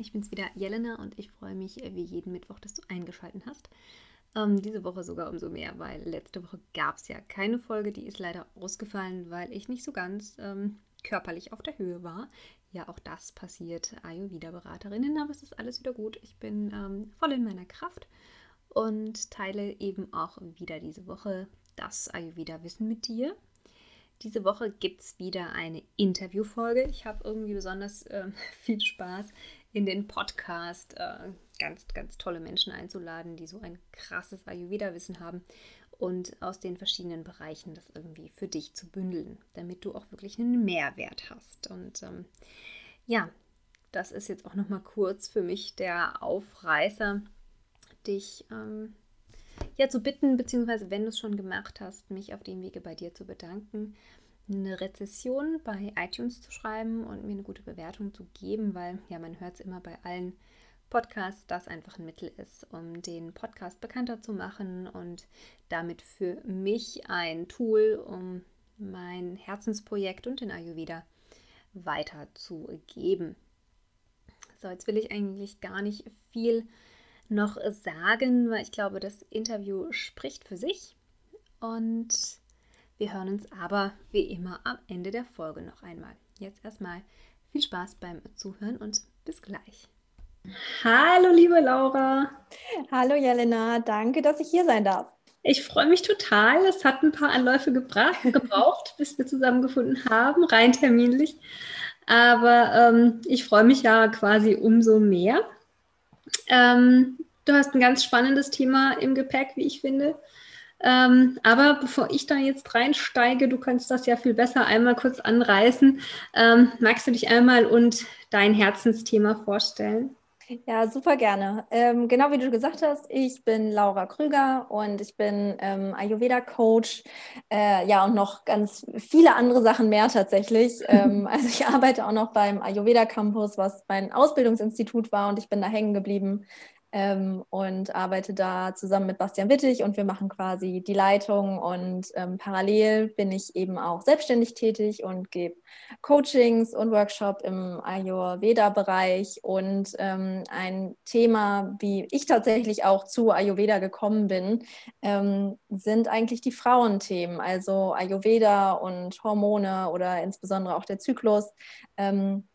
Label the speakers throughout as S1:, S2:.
S1: ich bin's wieder, Jelena, und ich freue mich äh, wie jeden Mittwoch, dass du eingeschaltet hast. Ähm, diese Woche sogar umso mehr, weil letzte Woche gab es ja keine Folge, die ist leider ausgefallen, weil ich nicht so ganz ähm, körperlich auf der Höhe war. Ja, auch das passiert Ayurveda-Beraterinnen, aber es ist alles wieder gut. Ich bin ähm, voll in meiner Kraft und teile eben auch wieder diese Woche das Ayurveda-Wissen mit dir. Diese Woche gibt es wieder eine Interviewfolge. Ich habe irgendwie besonders äh, viel Spaß in den Podcast äh, ganz, ganz tolle Menschen einzuladen, die so ein krasses Ayurveda-Wissen haben und aus den verschiedenen Bereichen das irgendwie für dich zu bündeln, damit du auch wirklich einen Mehrwert hast. Und ähm, ja, das ist jetzt auch noch mal kurz für mich der Aufreißer, dich ähm, ja zu bitten, beziehungsweise wenn du es schon gemacht hast, mich auf dem Wege bei dir zu bedanken eine Rezession bei iTunes zu schreiben und mir eine gute Bewertung zu geben, weil ja, man hört es immer bei allen Podcasts, dass einfach ein Mittel ist, um den Podcast bekannter zu machen und damit für mich ein Tool, um mein Herzensprojekt und den Ayurveda weiterzugeben. So, jetzt will ich eigentlich gar nicht viel noch sagen, weil ich glaube, das Interview spricht für sich. Und wir hören uns aber wie immer am Ende der Folge noch einmal. Jetzt erstmal viel Spaß beim Zuhören und bis gleich.
S2: Hallo, liebe Laura.
S1: Hallo, Jelena. Danke, dass ich hier sein darf.
S2: Ich freue mich total. Es hat ein paar Anläufe gebracht, gebraucht, bis wir zusammengefunden haben, rein terminlich. Aber ähm, ich freue mich ja quasi umso mehr. Ähm, du hast ein ganz spannendes Thema im Gepäck, wie ich finde. Ähm, aber bevor ich da jetzt reinsteige, du kannst das ja viel besser einmal kurz anreißen. Ähm, magst du dich einmal und dein Herzensthema vorstellen?
S1: Ja, super gerne. Ähm, genau wie du gesagt hast, ich bin Laura Krüger und ich bin ähm, Ayurveda-Coach. Äh, ja, und noch ganz viele andere Sachen mehr tatsächlich. ähm, also ich arbeite auch noch beim Ayurveda Campus, was mein Ausbildungsinstitut war und ich bin da hängen geblieben ähm, und arbeite da zusammen mit Bastian Wittig und wir machen quasi die Leitung und ähm, parallel bin ich eben auch selbstständig tätig und gebe Coachings und Workshop im Ayurveda-Bereich und ähm, ein Thema, wie ich tatsächlich auch zu Ayurveda gekommen bin, ähm, sind eigentlich die Frauenthemen, also Ayurveda und Hormone oder insbesondere auch der Zyklus. Ähm,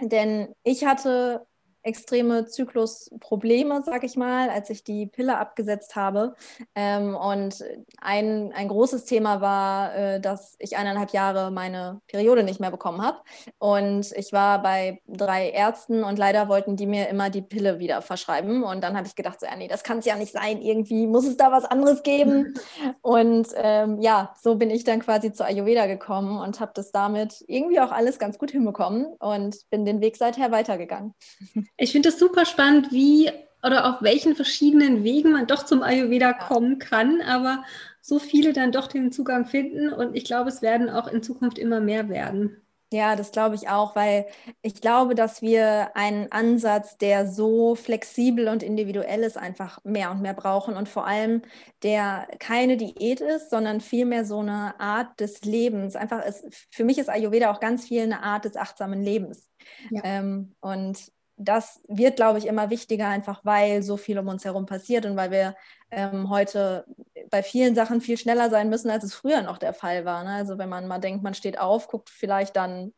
S1: denn ich hatte extreme Zyklusprobleme, sag ich mal, als ich die Pille abgesetzt habe. Ähm, und ein, ein großes Thema war, äh, dass ich eineinhalb Jahre meine Periode nicht mehr bekommen habe. Und ich war bei drei Ärzten und leider wollten die mir immer die Pille wieder verschreiben. Und dann habe ich gedacht, so, ja, nee, das kann es ja nicht sein. Irgendwie muss es da was anderes geben. und ähm, ja, so bin ich dann quasi zu Ayurveda gekommen und habe das damit irgendwie auch alles ganz gut hinbekommen und bin den Weg seither weitergegangen.
S2: Ich finde es super spannend, wie oder auf welchen verschiedenen Wegen man doch zum Ayurveda kommen kann, aber so viele dann doch den Zugang finden und ich glaube, es werden auch in Zukunft immer mehr werden.
S1: Ja, das glaube ich auch, weil ich glaube, dass wir einen Ansatz, der so flexibel und individuell ist, einfach mehr und mehr brauchen und vor allem, der keine Diät ist, sondern vielmehr so eine Art des Lebens. Einfach ist, für mich ist Ayurveda auch ganz viel eine Art des achtsamen Lebens. Ja. Ähm, und das wird, glaube ich, immer wichtiger, einfach weil so viel um uns herum passiert und weil wir ähm, heute bei vielen Sachen viel schneller sein müssen, als es früher noch der Fall war. Ne? Also wenn man mal denkt, man steht auf, guckt vielleicht dann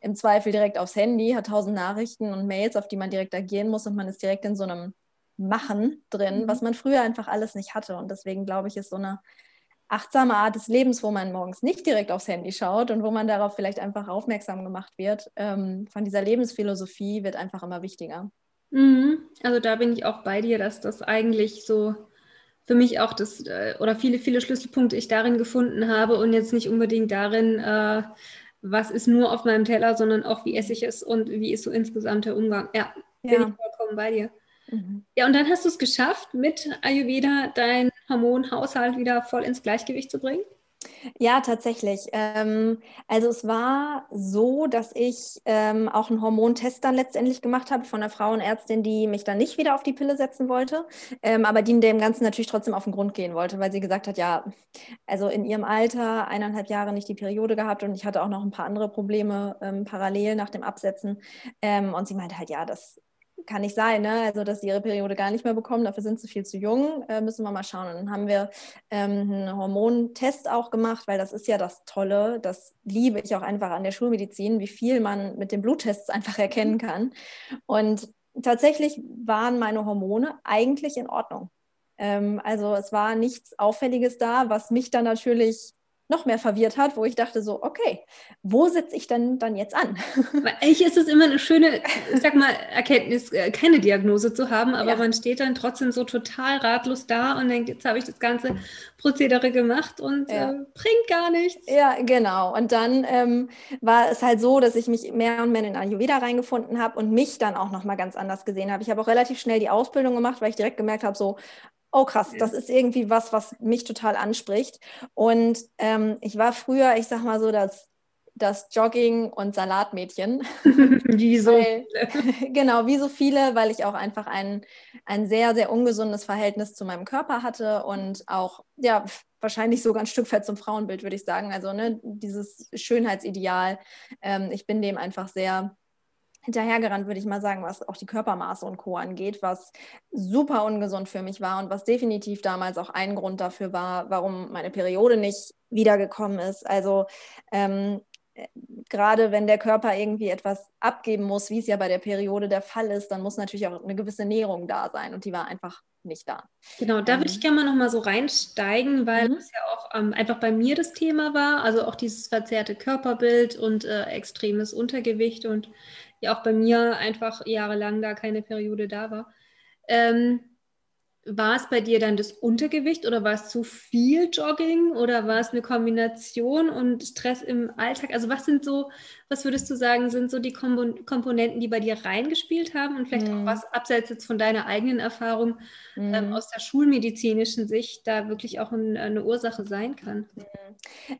S1: im Zweifel direkt aufs Handy, hat tausend Nachrichten und Mails, auf die man direkt agieren muss und man ist direkt in so einem Machen drin, mhm. was man früher einfach alles nicht hatte. Und deswegen glaube ich, ist so eine achtsame Art des Lebens, wo man morgens nicht direkt aufs Handy schaut und wo man darauf vielleicht einfach aufmerksam gemacht wird, ähm, von dieser Lebensphilosophie wird einfach immer wichtiger.
S2: Mhm. Also da bin ich auch bei dir, dass das eigentlich so für mich auch das äh, oder viele, viele Schlüsselpunkte ich darin gefunden habe und jetzt nicht unbedingt darin, äh, was ist nur auf meinem Teller, sondern auch wie esse ich es und wie ist so insgesamt der Umgang. Ja, ja. bin ich vollkommen bei dir. Mhm. Ja, und dann hast du es geschafft, mit Ayurveda deinen Hormonhaushalt wieder voll ins Gleichgewicht zu bringen?
S1: Ja, tatsächlich. Ähm, also es war so, dass ich ähm, auch einen Hormontest dann letztendlich gemacht habe von einer Frauenärztin, die mich dann nicht wieder auf die Pille setzen wollte, ähm, aber die dem Ganzen natürlich trotzdem auf den Grund gehen wollte, weil sie gesagt hat, ja, also in ihrem Alter eineinhalb Jahre nicht die Periode gehabt und ich hatte auch noch ein paar andere Probleme parallel nach dem Absetzen. Und sie meinte halt, ja, das kann nicht sein, ne? also dass sie ihre Periode gar nicht mehr bekommen, dafür sind sie viel zu jung, äh, müssen wir mal schauen. Und dann haben wir ähm, einen Hormontest auch gemacht, weil das ist ja das Tolle, das liebe ich auch einfach an der Schulmedizin, wie viel man mit den Bluttests einfach erkennen kann. Und tatsächlich waren meine Hormone eigentlich in Ordnung. Ähm, also es war nichts Auffälliges da, was mich dann natürlich noch mehr verwirrt hat, wo ich dachte so, okay, wo setze ich denn dann jetzt an?
S2: Weil eigentlich ist es immer eine schöne, ich sag mal, Erkenntnis, äh, keine Diagnose zu haben, aber ja. man steht dann trotzdem so total ratlos da und denkt, jetzt habe ich das ganze Prozedere gemacht und ja. äh, bringt gar nichts.
S1: Ja, genau. Und dann ähm, war es halt so, dass ich mich mehr und mehr in Ayurveda reingefunden habe und mich dann auch nochmal ganz anders gesehen habe. Ich habe auch relativ schnell die Ausbildung gemacht, weil ich direkt gemerkt habe, so, oh krass, das ist irgendwie was, was mich total anspricht. Und ähm, ich war früher, ich sag mal so, das, das Jogging- und Salatmädchen.
S2: wie so
S1: weil, Genau, wie so viele, weil ich auch einfach ein, ein sehr, sehr ungesundes Verhältnis zu meinem Körper hatte und auch, ja, wahrscheinlich sogar ein Stück weit zum Frauenbild, würde ich sagen. Also ne, dieses Schönheitsideal, ähm, ich bin dem einfach sehr hinterhergerannt, würde ich mal sagen, was auch die Körpermaße und Co. angeht, was super ungesund für mich war und was definitiv damals auch ein Grund dafür war, warum meine Periode nicht wiedergekommen ist. Also ähm, äh, gerade wenn der Körper irgendwie etwas abgeben muss, wie es ja bei der Periode der Fall ist, dann muss natürlich auch eine gewisse Nährung da sein und die war einfach nicht da.
S2: Genau, da ähm, würde ich gerne mal noch mal so reinsteigen, weil mhm. das ja auch ähm, einfach bei mir das Thema war, also auch dieses verzerrte Körperbild und äh, extremes Untergewicht und ja auch bei mir einfach jahrelang da keine Periode da war. Ähm, war es bei dir dann das Untergewicht oder war es zu viel Jogging oder war es eine Kombination und Stress im Alltag? Also was sind so, was würdest du sagen, sind so die Komponenten, die bei dir reingespielt haben und vielleicht mm. auch mhm. was abseits jetzt von deiner eigenen Erfahrung ähm, mhm. aus der schulmedizinischen Sicht da wirklich auch ein, eine Ursache sein kann? Mhm.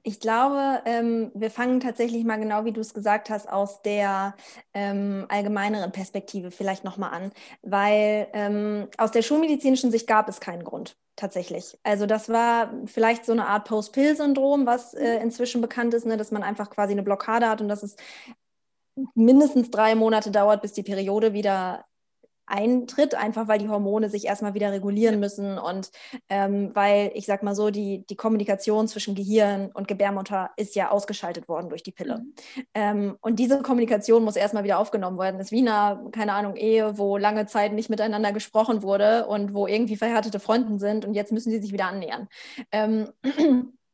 S1: Ich glaube, ähm, wir fangen tatsächlich mal genau, wie du es gesagt hast, aus der ähm, allgemeineren Perspektive vielleicht nochmal an, weil ähm, aus der schulmedizinischen Sicht gab es keinen Grund tatsächlich. Also das war vielleicht so eine Art Post-Pill-Syndrom, was äh, mhm. inzwischen bekannt ist, ne, dass man einfach quasi eine Blockade hat und dass es mindestens drei Monate dauert, bis die Periode wieder eintritt, einfach weil die Hormone sich erstmal wieder regulieren müssen und ähm, weil, ich sag mal so, die, die Kommunikation zwischen Gehirn und Gebärmutter ist ja ausgeschaltet worden durch die Pille. Mhm. Ähm, und diese Kommunikation muss erstmal wieder aufgenommen werden. Das ist wie eine, keine Ahnung, Ehe, wo lange Zeit nicht miteinander gesprochen wurde und wo irgendwie verhärtete Fronten sind und jetzt müssen sie sich wieder annähern. Ähm,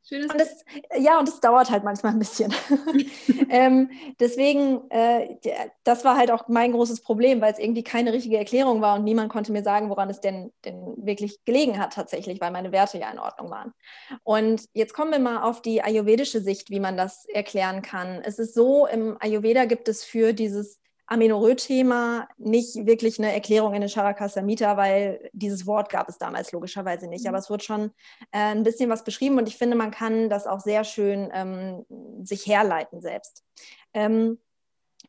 S1: Schönes und das, ja, und es dauert halt manchmal ein bisschen. ähm, deswegen, äh, das war halt auch mein großes Problem, weil es irgendwie keine richtige Erklärung war und niemand konnte mir sagen, woran es denn, denn wirklich gelegen hat tatsächlich, weil meine Werte ja in Ordnung waren. Und jetzt kommen wir mal auf die ayurvedische Sicht, wie man das erklären kann. Es ist so, im Ayurveda gibt es für dieses Amenorrhoe-Thema nicht wirklich eine Erklärung in den Charaka-Samhita, weil dieses Wort gab es damals logischerweise nicht. Mhm. Aber es wird schon äh, ein bisschen was beschrieben und ich finde, man kann das auch sehr schön ähm, sich herleiten selbst. Ähm,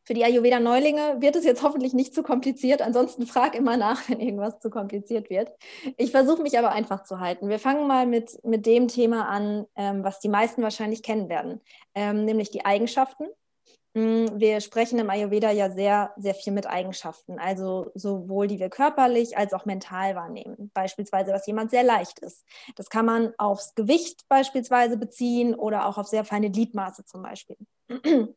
S1: für die Ayurveda-Neulinge wird es jetzt hoffentlich nicht zu kompliziert. Ansonsten frag immer nach, wenn irgendwas zu kompliziert wird. Ich versuche mich aber einfach zu halten. Wir fangen mal mit, mit dem Thema an, ähm, was die meisten wahrscheinlich kennen werden, ähm, nämlich die Eigenschaften. Hm, wir sprechen im Ayurveda ja sehr, sehr viel mit Eigenschaften, also sowohl die wir körperlich als auch mental wahrnehmen. Beispielsweise, dass jemand sehr leicht ist. Das kann man aufs Gewicht beispielsweise beziehen oder auch auf sehr feine Gliedmaße zum Beispiel.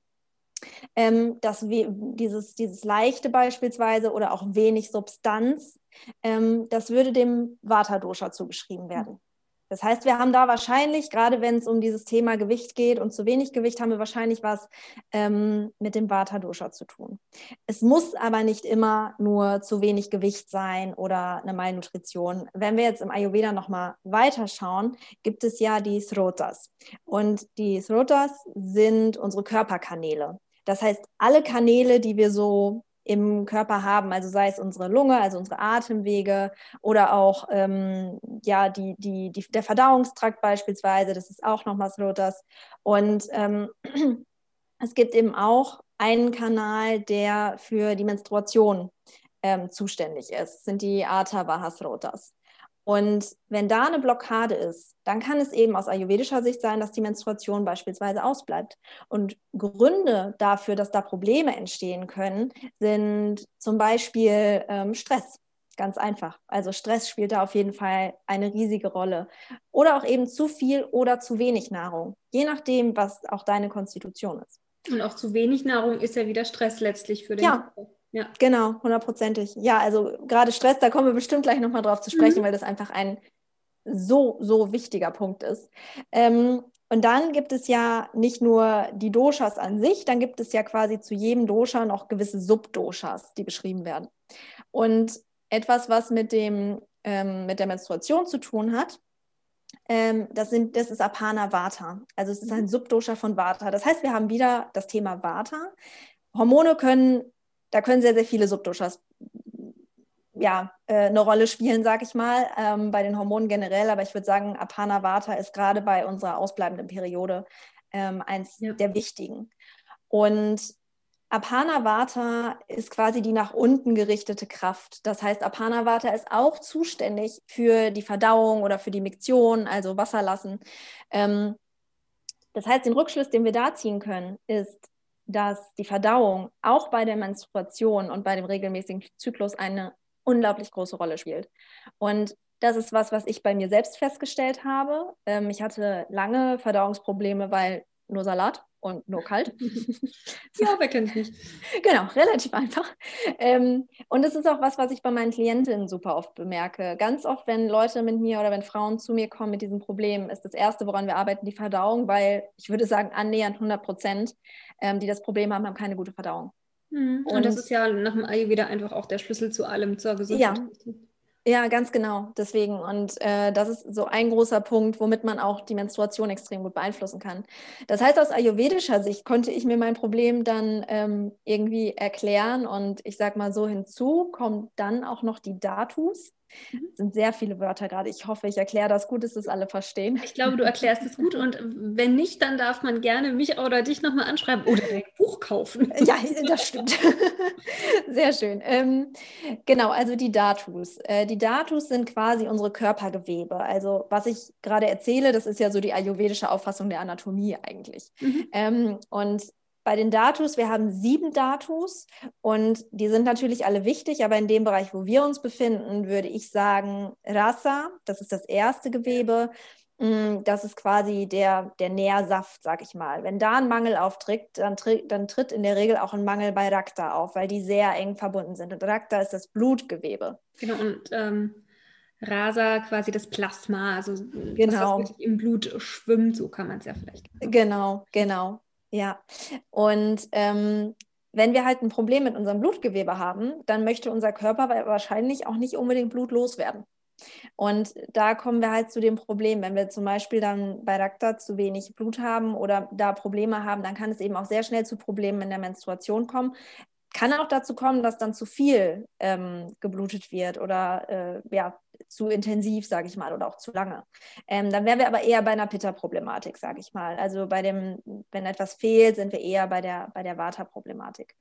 S1: ähm, dass wir dieses, dieses Leichte beispielsweise oder auch wenig Substanz, ähm, das würde dem Vata-Dosha zugeschrieben werden. Das heißt, wir haben da wahrscheinlich, gerade wenn es um dieses Thema Gewicht geht und zu wenig Gewicht, haben wir wahrscheinlich was ähm, mit dem Vata-Dosha zu tun. Es muss aber nicht immer nur zu wenig Gewicht sein oder eine Malnutrition. Wenn wir jetzt im Ayurveda nochmal weiterschauen, gibt es ja die Srotas. Und die Srotas sind unsere Körperkanäle. Das heißt, alle Kanäle, die wir so im Körper haben, also sei es unsere Lunge, also unsere Atemwege oder auch ähm, ja, die, die, die, der Verdauungstrakt beispielsweise, das ist auch nochmal Slotas. Und ähm, es gibt eben auch einen Kanal, der für die Menstruation ähm, zuständig ist, sind die Atavahasrotas. Und wenn da eine Blockade ist, dann kann es eben aus ayurvedischer Sicht sein, dass die Menstruation beispielsweise ausbleibt. Und Gründe dafür, dass da Probleme entstehen können, sind zum Beispiel ähm, Stress. Ganz einfach. Also Stress spielt da auf jeden Fall eine riesige Rolle. Oder auch eben zu viel oder zu wenig Nahrung, je nachdem, was auch deine Konstitution ist.
S2: Und auch zu wenig Nahrung ist ja wieder Stress letztlich für den
S1: ja. Körper. Ja, genau, hundertprozentig. Ja, also gerade Stress, da kommen wir bestimmt gleich nochmal drauf zu sprechen, mhm. weil das einfach ein so, so wichtiger Punkt ist. Ähm, und dann gibt es ja nicht nur die Doshas an sich, dann gibt es ja quasi zu jedem Dosha noch gewisse Subdoshas, die beschrieben werden. Und etwas, was mit, dem, ähm, mit der Menstruation zu tun hat, ähm, das, sind, das ist Apana Vata. Also es ist ein Subdosha von Vata. Das heißt, wir haben wieder das Thema Vata. Hormone können da können sehr, sehr viele Subdoshas ja, äh, eine Rolle spielen, sag ich mal, ähm, bei den Hormonen generell. Aber ich würde sagen, Apana Vata ist gerade bei unserer ausbleibenden Periode ähm, eins ja. der wichtigen. Und Apana Vata ist quasi die nach unten gerichtete Kraft. Das heißt, Apana Vata ist auch zuständig für die Verdauung oder für die Miktion, also Wasser lassen. Ähm, das heißt, den Rückschluss, den wir da ziehen können, ist, dass die Verdauung auch bei der Menstruation und bei dem regelmäßigen Zyklus eine unglaublich große Rolle spielt. Und das ist was, was ich bei mir selbst festgestellt habe. Ähm, ich hatte lange Verdauungsprobleme, weil nur Salat und nur kalt.
S2: ja, wer kennt nicht.
S1: Genau, relativ einfach. Ähm, und das ist auch was, was ich bei meinen Klientinnen super oft bemerke. Ganz oft, wenn Leute mit mir oder wenn Frauen zu mir kommen mit diesem Problem, ist das Erste, woran wir arbeiten, die Verdauung, weil ich würde sagen, annähernd 100 Prozent, ähm, die das Problem haben, haben keine gute Verdauung.
S2: Mhm. Und, und, das ist ja nach dem Ayurveda einfach auch der Schlüssel zu allem, zur Gesundheit.
S1: Ja. Ja, ganz genau. Deswegen. Und äh, das ist so ein großer Punkt, womit man auch die Menstruation extrem gut beeinflussen kann. Das heißt, aus ayurvedischer Sicht konnte ich mir mein Problem dann ähm, irgendwie erklären. Und ich sag mal so hinzu, kommen dann auch noch die Datus. Mhm. sind sehr viele Wörter gerade. Ich hoffe, ich erkläre das gut, dass das alle verstehen.
S2: Ich glaube, du erklärst es gut und wenn nicht, dann darf man gerne mich oder dich nochmal anschreiben oder ein Buch kaufen.
S1: Ja, das stimmt. Sehr schön. Ähm, genau, also die Datus. Äh, die Datus sind quasi unsere Körpergewebe. Also was ich gerade erzähle, das ist ja so die ayurvedische Auffassung der Anatomie eigentlich. Mhm. Ähm, und bei den Datus, wir haben sieben Datus und die sind natürlich alle wichtig, aber in dem Bereich, wo wir uns befinden, würde ich sagen Rasa, das ist das erste Gewebe. Mm, das ist quasi der, der Nährsaft, sag ich mal. Wenn da ein Mangel auftritt, dann, dann tritt in der Regel auch ein Mangel bei Rakta auf, weil die sehr eng verbunden sind. Und Rakta ist das Blutgewebe.
S2: Genau, und ähm, Rasa quasi das Plasma, also genau. was, was im Blut schwimmt, so kann man es ja vielleicht.
S1: Genau, genau. Ja, und ähm, wenn wir halt ein Problem mit unserem Blutgewebe haben, dann möchte unser Körper wahrscheinlich auch nicht unbedingt Blut loswerden. Und da kommen wir halt zu dem Problem, wenn wir zum Beispiel dann bei Rakta zu wenig Blut haben oder da Probleme haben, dann kann es eben auch sehr schnell zu Problemen in der Menstruation kommen. Kann auch dazu kommen, dass dann zu viel ähm, geblutet wird oder äh, ja, zu intensiv, sage ich mal, oder auch zu lange. Ähm, dann wären wir aber eher bei einer Pitta-Problematik, sage ich mal. Also bei dem, wenn etwas fehlt, sind wir eher bei der, bei der Vata-Problematik.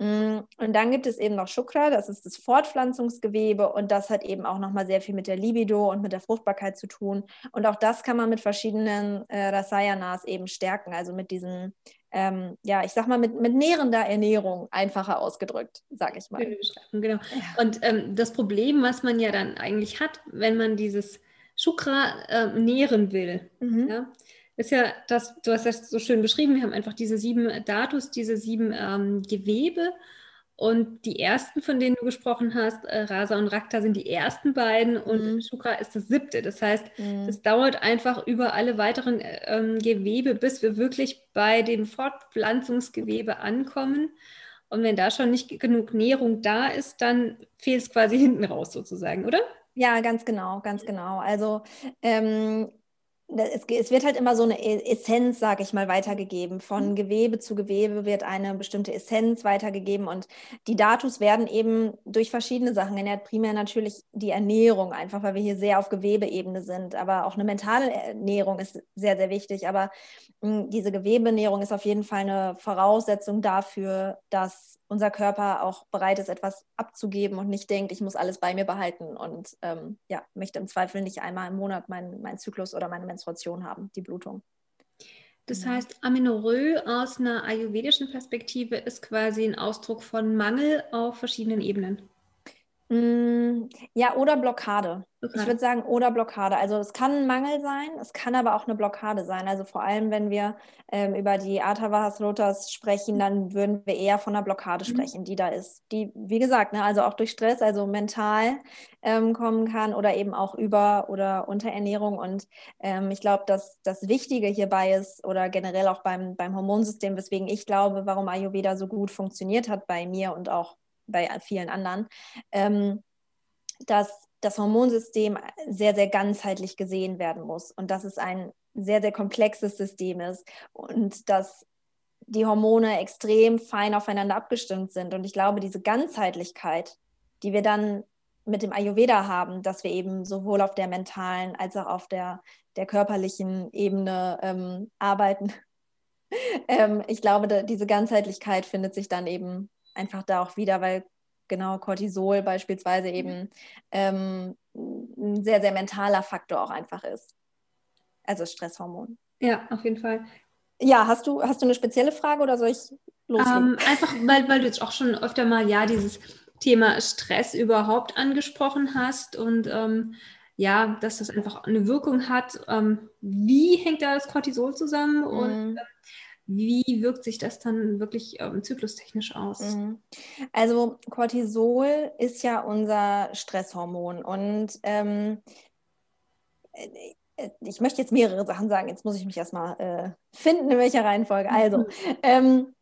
S1: Mm, und dann gibt es eben noch Shukra, das ist das Fortpflanzungsgewebe und das hat eben auch nochmal sehr viel mit der Libido und mit der Fruchtbarkeit zu tun. Und auch das kann man mit verschiedenen äh, Rasayanas eben stärken, also mit diesen, ähm, ja, ich sag mal, mit, mit nährender Ernährung, einfacher ausgedrückt, sage ich mal.
S2: Genau. Und ähm, das Problem, was man ja dann eigentlich hat, wenn man dieses Shukra äh, nähren will, mhm. ja, ist ja das, du hast das so schön beschrieben, wir haben einfach diese sieben Datus, diese sieben ähm, Gewebe. Und die ersten, von denen du gesprochen hast, äh, Rasa und Rakta, sind die ersten beiden und mhm. Shukra ist das siebte. Das heißt, mhm. es dauert einfach über alle weiteren ähm, Gewebe, bis wir wirklich bei dem Fortpflanzungsgewebe ankommen. Und wenn da schon nicht genug Nährung da ist, dann fehlt es quasi hinten raus sozusagen, oder?
S1: Ja, ganz genau, ganz genau. Also ähm, es, es, wird halt immer so eine e-, Essenz, sage ich mal, weitergegeben. Von mhm. Gewebe zu Gewebe wird eine bestimmte Essenz weitergegeben und die Datus werden eben durch verschiedene Sachen ernährt. Primär natürlich die Ernährung, einfach weil wir hier sehr auf Gewebeebene sind. Aber auch eine mentale Ernährung ist sehr, sehr wichtig. Aber mh, hm, diese Gewebenährung ist auf jeden Fall eine Voraussetzung dafür, dass unser Körper auch bereit ist, etwas abzugeben und nicht denkt, ich muss alles bei mir behalten und ähm, ja, möchte im Zweifel nicht einmal im Monat meinen mein Zyklus oder meine Menstruation haben, die Blutung.
S2: Das genau. heißt, Amenorrhoe aus einer ayurvedischen Perspektive ist quasi ein Ausdruck von Mangel auf verschiedenen Ebenen.
S1: Mm, ja, oder Blockade. Blockade. Ich würde sagen, oder Blockade. Also es kann ein Mangel sein, es kann aber auch eine Blockade sein. Also vor allem, wenn wir ähm, über die Atavahas Rotas sprechen, dann würden wir eher von einer Blockade mhm. sprechen, die da ist. Die, wie gesagt, ne, also auch durch Stress, also mental ähm, kommen kann oder eben auch über- oder Unterernährung. Und ähm, ich glaube, dass das Wichtige hierbei ist oder generell auch beim, beim Hormonsystem, weswegen ich glaube, warum Ayurveda so gut funktioniert hat bei mir und auch bei vielen anderen, ähm, dass das Hormonsystem sehr, sehr ganzheitlich gesehen werden muss und dass es ein sehr, sehr komplexes System ist und dass die Hormone extrem fein aufeinander abgestimmt sind. Und ich glaube, diese Ganzheitlichkeit, die wir dann mit dem Ayurveda haben, dass wir eben sowohl auf der mentalen als auch auf der, der körperlichen Ebene ähm, arbeiten. ähm, ich glaube, da, diese Ganzheitlichkeit findet sich dann eben einfach da auch wieder, weil genau Cortisol beispielsweise eben ähm, ein sehr, sehr mentaler Faktor auch einfach ist. Also Stresshormon.
S2: Ja, auf jeden Fall.
S1: Ja, hast du, hast du eine spezielle Frage oder soll ich loslegen?
S2: Ähm, einfach, weil, weil du jetzt auch schon öfter mal ja dieses Thema Stress überhaupt angesprochen hast und ähm, ja, dass das einfach eine Wirkung hat. Ähm, wie hängt da das Cortisol zusammen? Mhm. Und wie wirkt sich das dann wirklich ähm, zyklustechnisch aus? Mhm.
S1: Also Cortisol ist ja unser Stresshormon und ähm, äh, ich möchte jetzt mehrere Sachen sagen. Jetzt muss ich mich erstmal äh, finden, in welcher Reihenfolge. Also, ähm,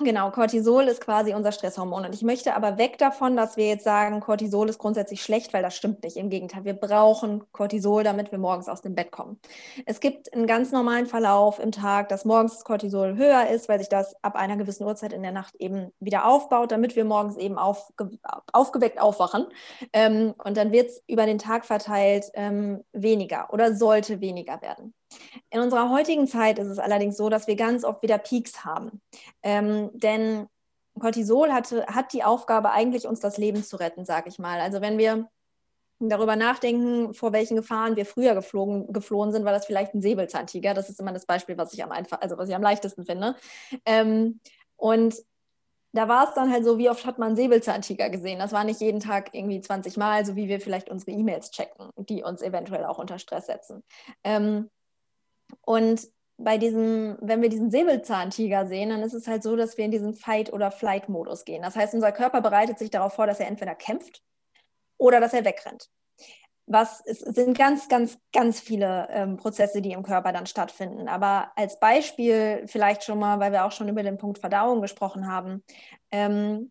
S1: Genau, Cortisol ist quasi unser Stresshormon. Und ich möchte aber weg davon, dass wir jetzt sagen, Cortisol ist grundsätzlich schlecht, weil das stimmt nicht. Im Gegenteil, wir brauchen Cortisol, damit wir morgens aus dem Bett kommen. Es gibt einen ganz normalen Verlauf im Tag, dass morgens das Cortisol höher ist, weil sich das ab einer gewissen Uhrzeit in der Nacht eben wieder aufbaut, damit wir morgens eben aufge aufgeweckt aufwachen. Ähm, und dann wird es über den Tag verteilt ähm, weniger oder sollte weniger werden. In unserer heutigen Zeit ist es allerdings so, dass wir ganz oft wieder Peaks haben. Ähm, denn Cortisol hatte, hat die Aufgabe, eigentlich uns das Leben zu retten, sage ich mal. Also wenn wir darüber nachdenken, vor welchen Gefahren wir früher geflogen, geflohen sind, war das vielleicht ein Säbelzahntiger. Das ist immer das Beispiel, was ich am einfach, also was ich am leichtesten finde. Ähm, und da war es dann halt so, wie oft hat man Säbelzahntiger gesehen? Das war nicht jeden Tag irgendwie 20 Mal, so wie wir vielleicht unsere E-Mails checken, die uns eventuell auch unter Stress setzen. Ähm, und bei diesem, wenn wir diesen Säbelzahntiger sehen, dann ist es halt so, dass wir in diesen Fight- oder Flight-Modus gehen. Das heißt, unser Körper bereitet sich darauf vor, dass er entweder kämpft oder dass er wegrennt. Was es sind ganz, ganz, ganz viele ähm, Prozesse, die im Körper dann stattfinden. Aber als Beispiel vielleicht schon mal, weil wir auch schon über den Punkt Verdauung gesprochen haben, ähm,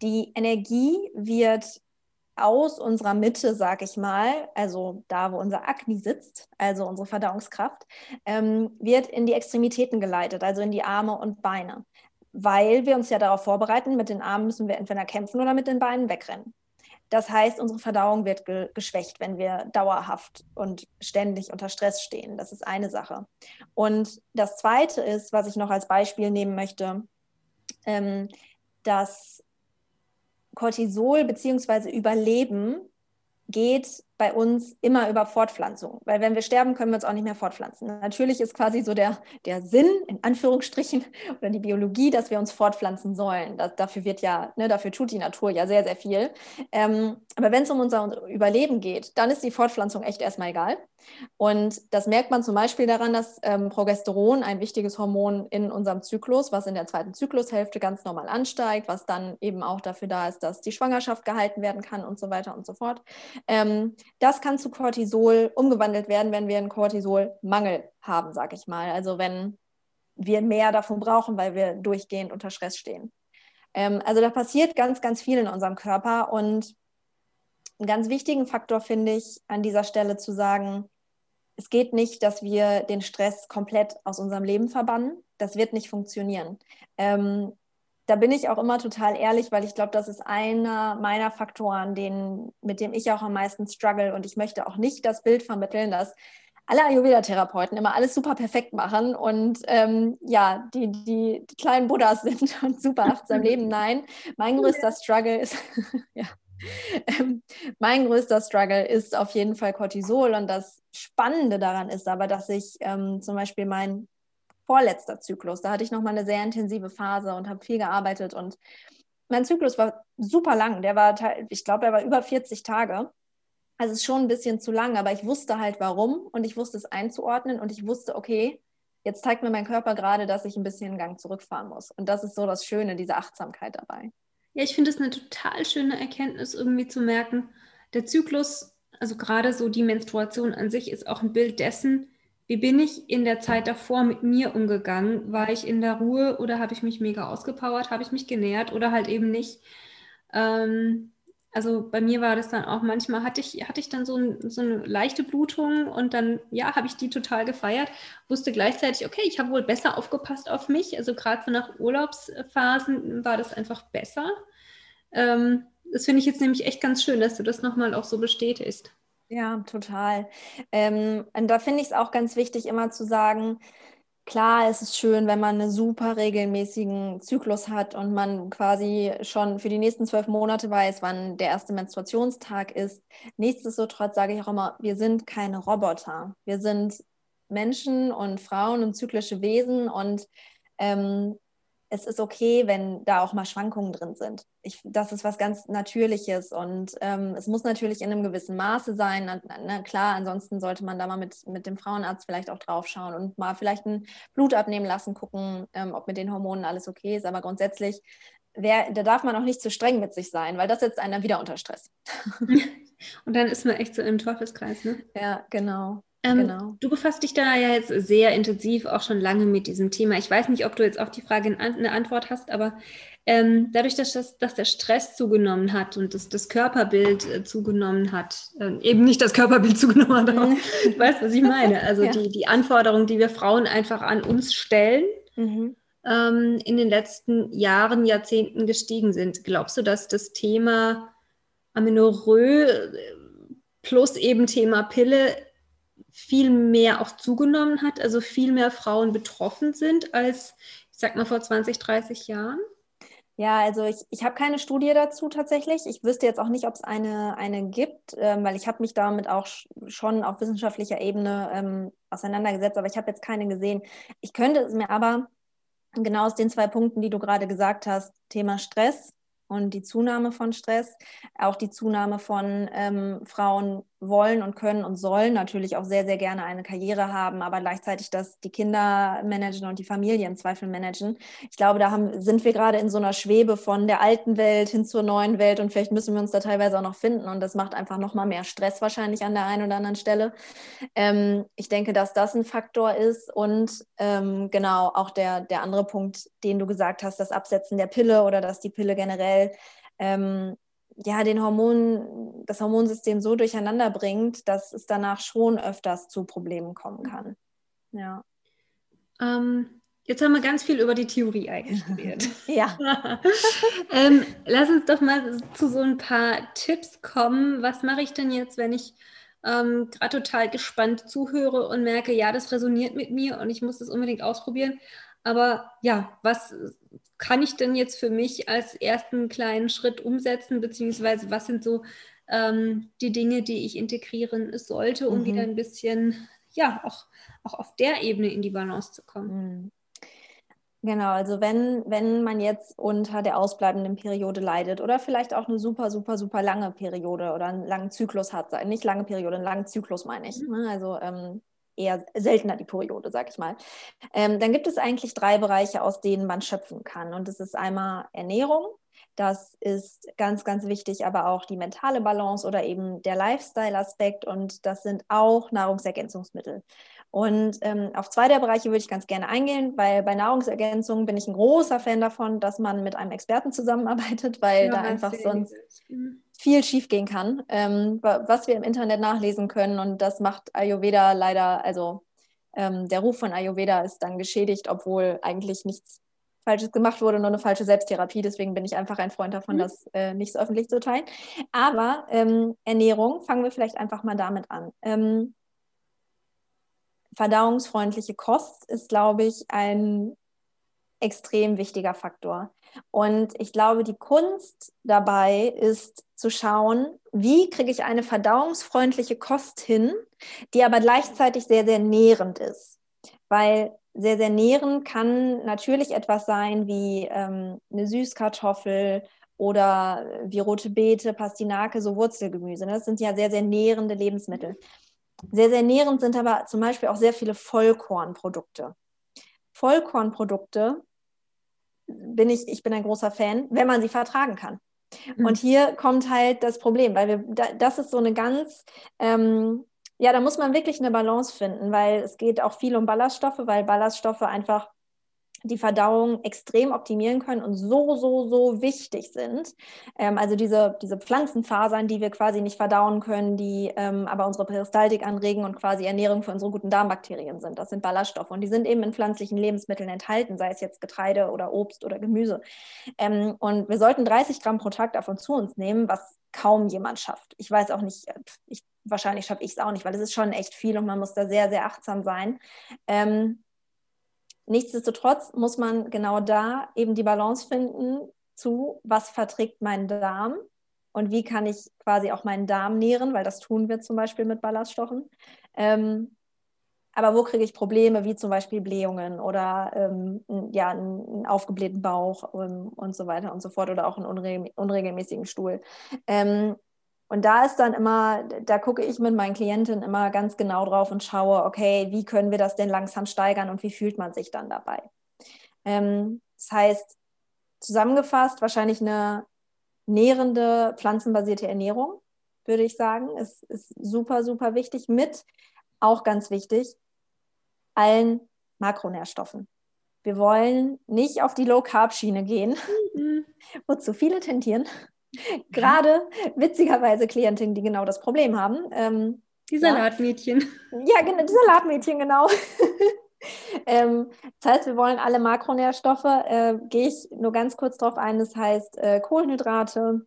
S1: die Energie wird aus unserer Mitte, sag ich mal, also da, wo unser Akne sitzt, also unsere Verdauungskraft, ähm, wird in die Extremitäten geleitet, also in die Arme und Beine. Weil wir uns ja darauf vorbereiten, mit den Armen müssen wir entweder kämpfen oder mit den Beinen wegrennen. Das heißt, unsere Verdauung wird ge geschwächt, wenn wir dauerhaft und ständig unter Stress stehen. Das ist eine Sache. Und das Zweite ist, was ich noch als Beispiel nehmen möchte, ähm, dass Cortisol bzw. Überleben geht bei uns immer über Fortpflanzung. Weil wenn wir sterben, können wir uns auch nicht mehr fortpflanzen. Natürlich ist quasi so der, der Sinn, in Anführungsstrichen, oder die Biologie, dass wir uns fortpflanzen sollen. Das, dafür wird ja, ne, dafür tut die Natur ja sehr, sehr viel. Ähm, aber wenn es um unser Überleben geht, dann ist die Fortpflanzung echt erstmal egal. Und das merkt man zum Beispiel daran, dass ähm, Progesteron, ein wichtiges Hormon in unserem Zyklus, was in der zweiten Zyklushälfte ganz normal ansteigt, was dann eben auch dafür da ist, dass die Schwangerschaft gehalten werden kann und so weiter und so fort. Ähm, das kann zu Cortisol umgewandelt werden, wenn wir einen Cortisolmangel haben, sage ich mal. Also wenn wir mehr davon brauchen, weil wir durchgehend unter Stress stehen. Ähm, also da passiert ganz, ganz viel in unserem Körper und einen ganz wichtigen Faktor finde ich an dieser Stelle zu sagen, es geht nicht, dass wir den Stress komplett aus unserem Leben verbannen. Das wird nicht funktionieren. Ähm, da bin ich auch immer total ehrlich, weil ich glaube, das ist einer meiner Faktoren, den, mit dem ich auch am meisten struggle. Und ich möchte auch nicht das Bild vermitteln, dass alle Ayurveda-Therapeuten immer alles super perfekt machen und ähm, ja, die, die, die, kleinen Buddhas sind und super achtsam leben. Nein, mein größter Struggle ist, ja, ähm, mein größter Struggle ist auf jeden Fall Cortisol und das Spannende daran ist aber, dass ich ähm, zum Beispiel mein vorletzter Zyklus, da hatte ich nochmal eine sehr intensive Phase und habe viel gearbeitet und mein Zyklus war super lang. Der war, ich glaube, der war über 40 Tage. Also ist schon ein bisschen zu lang, aber ich wusste halt warum und ich wusste es einzuordnen und ich wusste, okay, jetzt zeigt mir mein Körper gerade, dass ich ein bisschen einen Gang zurückfahren muss. Und das ist so das Schöne, diese Achtsamkeit dabei.
S2: Ja, ich finde es eine total schöne Erkenntnis, irgendwie zu merken, der Zyklus, also gerade so die Menstruation an sich, ist auch ein Bild dessen, wie bin ich in der Zeit davor mit mir umgegangen? War ich in der Ruhe oder habe ich mich mega ausgepowert? Habe ich mich genährt oder halt eben nicht? Ähm, also bei mir war das dann auch, manchmal hatte ich, hatte ich dann so, ein, so eine leichte Blutung und dann, ja, habe ich die total gefeiert, wusste gleichzeitig, okay, ich habe wohl besser aufgepasst auf mich. Also gerade so nach Urlaubsphasen war das einfach besser. Ähm, das finde ich jetzt nämlich echt ganz schön, dass du das nochmal auch so bestätigst.
S1: Ja, total. Ähm, und da finde ich es auch ganz wichtig, immer zu sagen, Klar, es ist schön, wenn man einen super regelmäßigen Zyklus hat und man quasi schon für die nächsten zwölf Monate weiß, wann der erste Menstruationstag ist. Nichtsdestotrotz sage ich auch immer, wir sind keine Roboter. Wir sind Menschen und Frauen und zyklische Wesen und ähm, es ist okay, wenn da auch mal Schwankungen drin sind. Ich, das ist was ganz Natürliches und ähm, es muss natürlich in einem gewissen Maße sein. Na, na, klar, ansonsten sollte man da mal mit, mit dem Frauenarzt vielleicht auch drauf schauen und mal vielleicht ein Blut abnehmen lassen, gucken, ähm, ob mit den Hormonen alles okay ist. Aber grundsätzlich, wer, da darf man auch nicht zu streng mit sich sein, weil das setzt einen dann wieder unter Stress.
S2: und dann ist man echt so im Teufelskreis, ne?
S1: Ja, genau.
S2: Ähm, genau. Du befasst dich da ja jetzt sehr intensiv auch schon lange mit diesem Thema. Ich weiß nicht, ob du jetzt auf die Frage eine Antwort hast, aber ähm, dadurch, dass, das, dass, der Stress zugenommen hat und dass das Körperbild äh, zugenommen hat, äh, eben nicht das Körperbild zugenommen hat, aber du weißt, was ich meine. Also ja. die, die Anforderungen, die wir Frauen einfach an uns stellen, mhm. ähm, in den letzten Jahren, Jahrzehnten gestiegen sind. Glaubst du, dass das Thema Amenorrhoe äh, plus eben Thema Pille viel mehr auch zugenommen hat, also viel mehr Frauen betroffen sind als, ich sag mal, vor 20, 30 Jahren?
S1: Ja, also ich, ich habe keine Studie dazu tatsächlich. Ich wüsste jetzt auch nicht, ob es eine, eine gibt, ähm, weil ich habe mich damit auch schon auf wissenschaftlicher Ebene ähm, auseinandergesetzt, aber ich habe jetzt keine gesehen. Ich könnte es mir aber genau aus den zwei Punkten, die du gerade gesagt hast, Thema Stress und die Zunahme von Stress, auch die Zunahme von ähm, Frauen wollen und können und sollen natürlich auch sehr, sehr gerne eine Karriere haben, aber gleichzeitig das die Kinder managen und die Familie im Zweifel managen. Ich glaube, da haben, sind wir gerade in so einer Schwebe von der alten Welt hin zur neuen Welt und vielleicht müssen wir uns da teilweise auch noch finden und das macht einfach noch mal mehr Stress wahrscheinlich an der einen oder anderen Stelle. Ähm, ich denke, dass das ein Faktor ist und ähm, genau auch der, der andere Punkt, den du gesagt hast, das Absetzen der Pille oder dass die Pille generell ähm, ja, den Hormon, das Hormonsystem so durcheinander bringt, dass es danach schon öfters zu Problemen kommen kann. Ja.
S2: Ähm, jetzt haben wir ganz viel über die Theorie eigentlich geredet.
S1: ja.
S2: ähm, lass uns doch mal zu so ein paar Tipps kommen. Was mache ich denn jetzt, wenn ich ähm, gerade total gespannt zuhöre und merke, ja, das resoniert mit mir und ich muss das unbedingt ausprobieren. Aber ja, was kann ich denn jetzt für mich als ersten kleinen Schritt umsetzen, beziehungsweise was sind so ähm, die Dinge, die ich integrieren sollte, um mhm. wieder ein bisschen, ja, auch, auch auf der Ebene in die Balance zu kommen?
S1: Mhm. Genau, also wenn, wenn man jetzt unter der ausbleibenden Periode leidet oder vielleicht auch eine super, super, super lange Periode oder einen langen Zyklus hat, nicht lange Periode, einen langen Zyklus meine ich. Mhm. Ne? Also ähm, eher seltener die Periode, sag ich mal. Ähm, dann gibt es eigentlich drei Bereiche, aus denen man schöpfen kann. Und das ist einmal Ernährung, das ist ganz, ganz wichtig, aber auch die mentale Balance oder eben der Lifestyle-Aspekt und das sind auch Nahrungsergänzungsmittel. Und ähm, auf zwei der Bereiche würde ich ganz gerne eingehen, weil bei Nahrungsergänzungen bin ich ein großer Fan davon, dass man mit einem Experten zusammenarbeitet, weil ja, da einfach sonst mhm viel schiefgehen kann, ähm, was wir im Internet nachlesen können. Und das macht Ayurveda leider, also ähm, der Ruf von Ayurveda ist dann geschädigt, obwohl eigentlich nichts Falsches gemacht wurde, nur eine falsche Selbsttherapie. Deswegen bin ich einfach ein Freund davon, mhm. das äh, nicht so öffentlich zu teilen. Aber ähm, Ernährung, fangen wir vielleicht einfach mal damit an. Ähm, verdauungsfreundliche Kost ist, glaube ich, ein extrem wichtiger Faktor. Und ich glaube, die Kunst dabei ist zu schauen, wie kriege ich eine verdauungsfreundliche Kost hin, die aber gleichzeitig sehr, sehr nährend ist. Weil sehr, sehr nährend kann natürlich etwas sein wie ähm, eine Süßkartoffel oder wie rote Beete, Pastinake, so Wurzelgemüse. Das sind ja sehr, sehr nährende Lebensmittel. Sehr, sehr nährend sind aber zum Beispiel auch sehr viele Vollkornprodukte. Vollkornprodukte bin ich, ich bin ein großer Fan, wenn man sie vertragen kann. Mhm. Und hier kommt halt das Problem, weil wir, das ist so eine ganz, ähm, ja, da muss man wirklich eine Balance finden, weil es geht auch viel um Ballaststoffe, weil Ballaststoffe einfach die Verdauung extrem optimieren können und so, so, so wichtig sind. Ähm, also diese, diese Pflanzenfasern, die wir quasi nicht verdauen können, die ähm, aber unsere Peristaltik anregen und quasi Ernährung für unsere guten Darmbakterien sind. Das sind Ballaststoffe und die sind eben in pflanzlichen Lebensmitteln enthalten, sei es jetzt Getreide oder Obst oder Gemüse. Ähm, und wir sollten 30 Gramm pro Tag davon zu uns nehmen, was kaum jemand schafft. Ich weiß auch nicht, äh, ich, wahrscheinlich schaffe ich es auch nicht, weil es ist schon echt viel und man muss da sehr, sehr achtsam sein. Ähm, Nichtsdestotrotz muss man genau da eben die Balance finden zu, was verträgt mein Darm und wie kann ich quasi auch meinen Darm nähren, weil das tun wir zum Beispiel mit Ballaststoffen. Ähm, aber wo kriege ich Probleme, wie zum Beispiel Blähungen oder ähm, ja, einen aufgeblähten Bauch ähm, und so weiter und so fort oder auch einen unregelmäßigen Stuhl. Ähm, und da ist dann immer, da gucke ich mit meinen Klientinnen immer ganz genau drauf und schaue, okay, wie können wir das denn langsam steigern und wie fühlt man sich dann dabei? Ähm, das heißt, zusammengefasst, wahrscheinlich eine nährende, pflanzenbasierte Ernährung, würde ich sagen, ist, ist super, super wichtig. Mit, auch ganz wichtig, allen Makronährstoffen. Wir wollen nicht auf die Low-Carb-Schiene gehen, mhm. wozu viele tendieren. Gerade witzigerweise Klientinnen, die genau das Problem haben. Ähm,
S2: die Salatmädchen.
S1: Ja, genau, die Salatmädchen, genau. ähm, das heißt, wir wollen alle Makronährstoffe. Äh, Gehe ich nur ganz kurz drauf ein. Das heißt äh, Kohlenhydrate,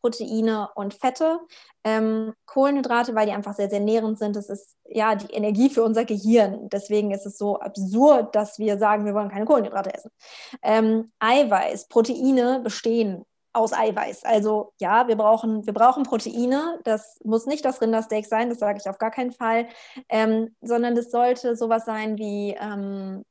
S1: Proteine und Fette. Ähm, Kohlenhydrate, weil die einfach sehr, sehr nährend sind. Das ist ja die Energie für unser Gehirn. Deswegen ist es so absurd, dass wir sagen, wir wollen keine Kohlenhydrate essen. Ähm, Eiweiß, Proteine bestehen aus Eiweiß. Also ja, wir brauchen, wir brauchen Proteine. Das muss nicht das Rindersteak sein, das sage ich auf gar keinen Fall, ähm, sondern das sollte sowas sein wie ähm,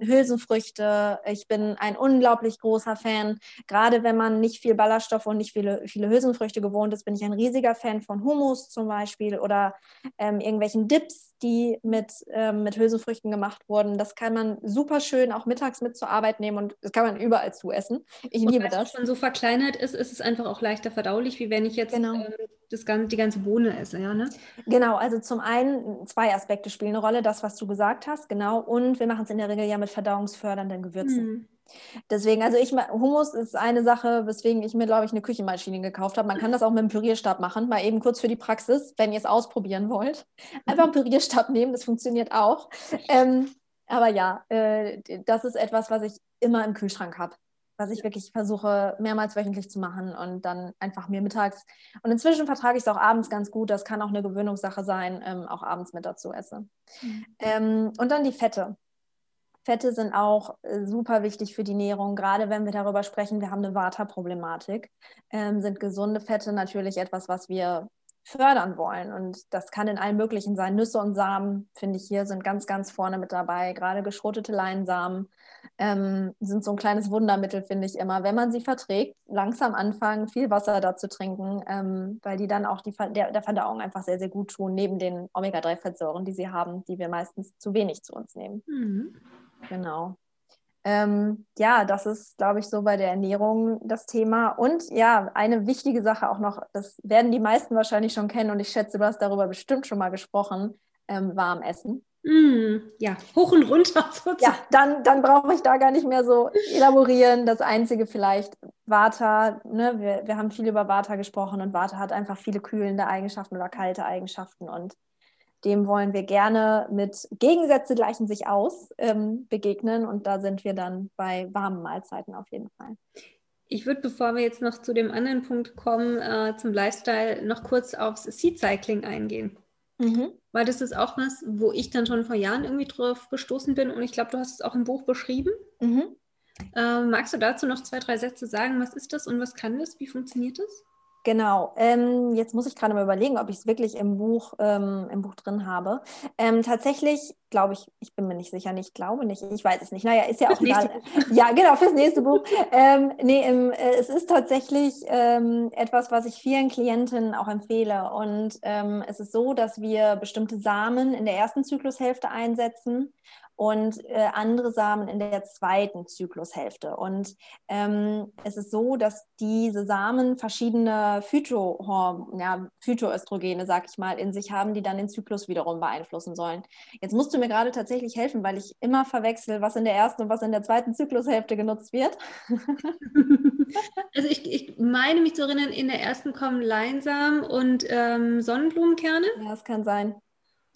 S1: Hülsenfrüchte. Ich bin ein unglaublich großer Fan. Gerade wenn man nicht viel Ballaststoffe und nicht viele, viele Hülsenfrüchte gewohnt ist, bin ich ein riesiger Fan von Hummus zum Beispiel oder ähm, irgendwelchen Dips, die mit, ähm, mit Hülsenfrüchten gemacht wurden. Das kann man super schön auch mittags mit zur Arbeit nehmen und das kann man überall zu essen. Ich und liebe das.
S2: Wenn man so verkleinert ist, ist es einfach auch leichter verdaulich, wie wenn ich jetzt genau. ähm, das ganze, die ganze Bohne esse. Ja, ne?
S1: Genau, also zum einen zwei Aspekte spielen eine Rolle, das, was du gesagt hast, genau. Und wir machen es in der Regel ja mit verdauungsfördernden Gewürzen. Mhm. Deswegen, also ich, Hummus ist eine Sache, weswegen ich mir, glaube ich, eine Küchenmaschine gekauft habe. Man kann das auch mit einem Pürierstab machen, mal eben kurz für die Praxis, wenn ihr es ausprobieren wollt. Einfach einen Pürierstab nehmen, das funktioniert auch. Ähm, aber ja, äh, das ist etwas, was ich immer im Kühlschrank habe was ich wirklich versuche, mehrmals wöchentlich zu machen und dann einfach mir mittags. Und inzwischen vertrage ich es auch abends ganz gut. Das kann auch eine Gewöhnungssache sein, ähm, auch abends mit dazu esse. Mhm. Ähm, und dann die Fette. Fette sind auch äh, super wichtig für die Nährung, gerade wenn wir darüber sprechen, wir haben eine Vata-Problematik, ähm, sind gesunde Fette natürlich etwas, was wir fördern wollen. Und das kann in allen möglichen sein. Nüsse und Samen, finde ich hier, sind ganz, ganz vorne mit dabei. Gerade geschrotete Leinsamen ähm, sind so ein kleines Wundermittel, finde ich immer. Wenn man sie verträgt, langsam anfangen, viel Wasser dazu trinken, ähm, weil die dann auch die, der, der Verdauung einfach sehr, sehr gut tun, neben den Omega-3-Fettsäuren, die sie haben, die wir meistens zu wenig zu uns nehmen. Mhm. Genau. Ähm, ja, das ist, glaube ich, so bei der Ernährung das Thema. Und ja, eine wichtige Sache auch noch, das werden die meisten wahrscheinlich schon kennen und ich schätze, du hast darüber bestimmt schon mal gesprochen, ähm, warm essen.
S2: Mm, ja, hoch und runter
S1: sozusagen. Ja, dann, dann brauche ich da gar nicht mehr so elaborieren. Das Einzige vielleicht, Vata, ne, wir, wir haben viel über Vata gesprochen und Vata hat einfach viele kühlende Eigenschaften oder kalte Eigenschaften und dem wollen wir gerne mit Gegensätze gleichen sich aus ähm, begegnen und da sind wir dann bei warmen Mahlzeiten auf jeden Fall.
S2: Ich würde, bevor wir jetzt noch zu dem anderen Punkt kommen, äh, zum Lifestyle, noch kurz aufs Seed Cycling eingehen. Mhm. Weil das ist auch was, wo ich dann schon vor Jahren irgendwie drauf gestoßen bin und ich glaube, du hast es auch im Buch beschrieben. Mhm. Äh, magst du dazu noch zwei, drei Sätze sagen? Was ist das und was kann das? Wie funktioniert das?
S1: Genau. Ähm, jetzt muss ich gerade mal überlegen, ob ich es wirklich im Buch, ähm, im Buch drin habe. Ähm, tatsächlich glaube ich, ich bin mir nicht sicher, ich glaube nicht, ich weiß es nicht. Naja, ist ja auch egal. Ja, genau, fürs nächste Buch. Ähm, nee, im, äh, es ist tatsächlich ähm, etwas, was ich vielen Klientinnen auch empfehle. Und ähm, es ist so, dass wir bestimmte Samen in der ersten Zyklushälfte einsetzen und äh, andere Samen in der zweiten Zyklushälfte. Und ähm, es ist so, dass diese Samen verschiedene Phytohorm ja, Phytoöstrogene, sag ich mal, in sich haben, die dann den Zyklus wiederum beeinflussen sollen. Jetzt musst du mir gerade tatsächlich helfen, weil ich immer verwechsel, was in der ersten und was in der zweiten Zyklushälfte genutzt wird.
S2: also ich, ich meine mich zu erinnern, in der ersten kommen Leinsamen und ähm, Sonnenblumenkerne.
S1: Ja, das kann sein.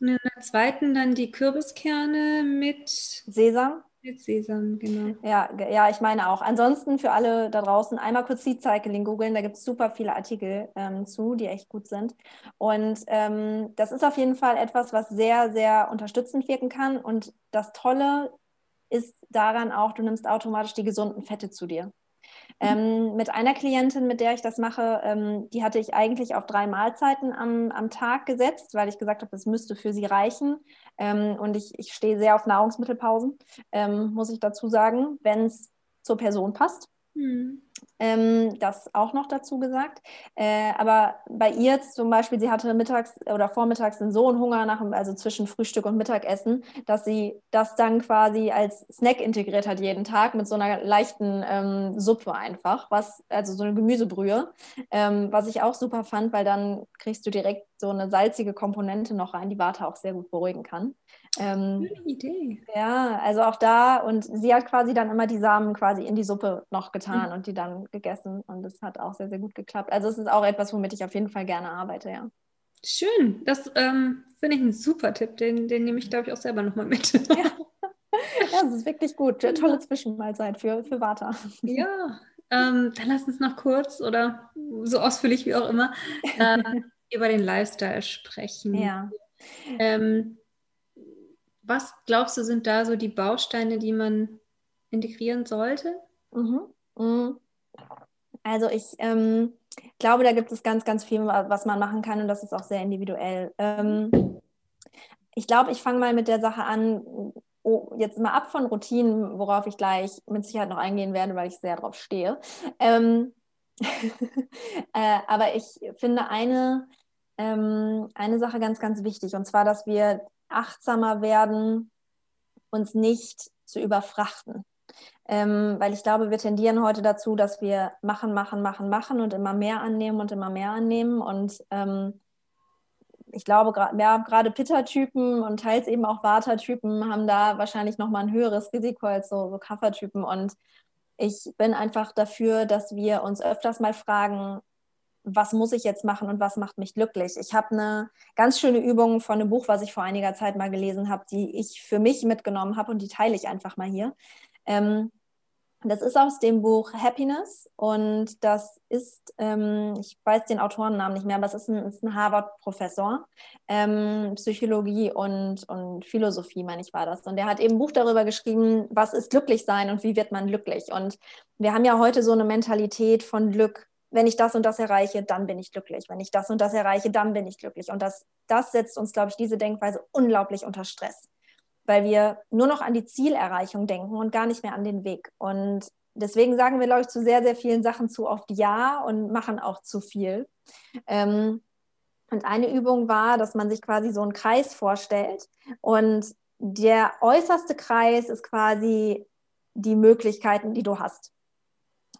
S2: Und in der zweiten dann die Kürbiskerne mit
S1: Sesam.
S2: Mit Sesam, genau.
S1: Ja, ja, ich meine auch. Ansonsten für alle da draußen einmal kurz Seed Cycling googeln. Da gibt es super viele Artikel ähm, zu, die echt gut sind. Und ähm, das ist auf jeden Fall etwas, was sehr, sehr unterstützend wirken kann. Und das Tolle ist daran auch, du nimmst automatisch die gesunden Fette zu dir. Ähm, mit einer Klientin, mit der ich das mache, ähm, die hatte ich eigentlich auf drei Mahlzeiten am, am Tag gesetzt, weil ich gesagt habe, das müsste für sie reichen. Ähm, und ich, ich stehe sehr auf Nahrungsmittelpausen, ähm, muss ich dazu sagen, wenn es zur Person passt. Mhm. Ähm, das auch noch dazu gesagt. Äh, aber bei ihr zum Beispiel, sie hatte mittags oder vormittags so einen Hunger nach, also zwischen Frühstück und Mittagessen, dass sie das dann quasi als Snack integriert hat jeden Tag mit so einer leichten ähm, Suppe einfach, was, also so eine Gemüsebrühe, ähm, was ich auch super fand, weil dann kriegst du direkt so eine salzige Komponente noch rein, die Warte auch sehr gut beruhigen kann. Ähm, Gute Idee. Ja, also auch da und sie hat quasi dann immer die Samen quasi in die Suppe noch getan mhm. und die dann gegessen und es hat auch sehr, sehr gut geklappt. Also es ist auch etwas, womit ich auf jeden Fall gerne arbeite, ja.
S2: Schön, das ähm, finde ich ein super Tipp, den, den nehme ich, glaube ich, auch selber nochmal mit. Ja.
S1: ja, das ist wirklich gut. Tolle Zwischenmahlzeit für, für Vata.
S2: Ja, ähm, dann lass uns noch kurz oder so ausführlich wie auch immer äh, über den Lifestyle sprechen.
S1: Ja.
S2: Ähm, was glaubst du, sind da so die Bausteine, die man integrieren sollte?
S1: Mhm. Mhm. Also ich ähm, glaube, da gibt es ganz, ganz viel, was man machen kann und das ist auch sehr individuell. Ähm, ich glaube, ich fange mal mit der Sache an, oh, jetzt mal ab von Routinen, worauf ich gleich mit Sicherheit noch eingehen werde, weil ich sehr darauf stehe. Ähm, äh, aber ich finde eine, ähm, eine Sache ganz, ganz wichtig und zwar, dass wir achtsamer werden, uns nicht zu überfrachten ähm, weil ich glaube, wir tendieren heute dazu, dass wir machen, machen, machen, machen und immer mehr annehmen und immer mehr annehmen. Und ähm, ich glaube, ja, gerade Pitta-Typen und teils eben auch Vata-Typen haben da wahrscheinlich nochmal ein höheres Risiko als so, so Kaffer-Typen. Und ich bin einfach dafür, dass wir uns öfters mal fragen, was muss ich jetzt machen und was macht mich glücklich. Ich habe eine ganz schöne Übung von einem Buch, was ich vor einiger Zeit mal gelesen habe, die ich für mich mitgenommen habe und die teile ich einfach mal hier. Ähm, das ist aus dem Buch Happiness und das ist, ähm, ich weiß den Autorennamen nicht mehr, aber es ist ein, ein Harvard-Professor, ähm, Psychologie und, und Philosophie, meine ich, war das. Und der hat eben ein Buch darüber geschrieben, was ist glücklich sein und wie wird man glücklich. Und wir haben ja heute so eine Mentalität von Glück. Wenn ich das und das erreiche, dann bin ich glücklich. Wenn ich das und das erreiche, dann bin ich glücklich. Und das, das setzt uns, glaube ich, diese Denkweise unglaublich unter Stress weil wir nur noch an die Zielerreichung denken und gar nicht mehr an den Weg. Und deswegen sagen wir, glaube ich, zu sehr, sehr vielen Sachen zu oft Ja und machen auch zu viel. Ähm, und eine Übung war, dass man sich quasi so einen Kreis vorstellt und der äußerste Kreis ist quasi die Möglichkeiten, die du hast.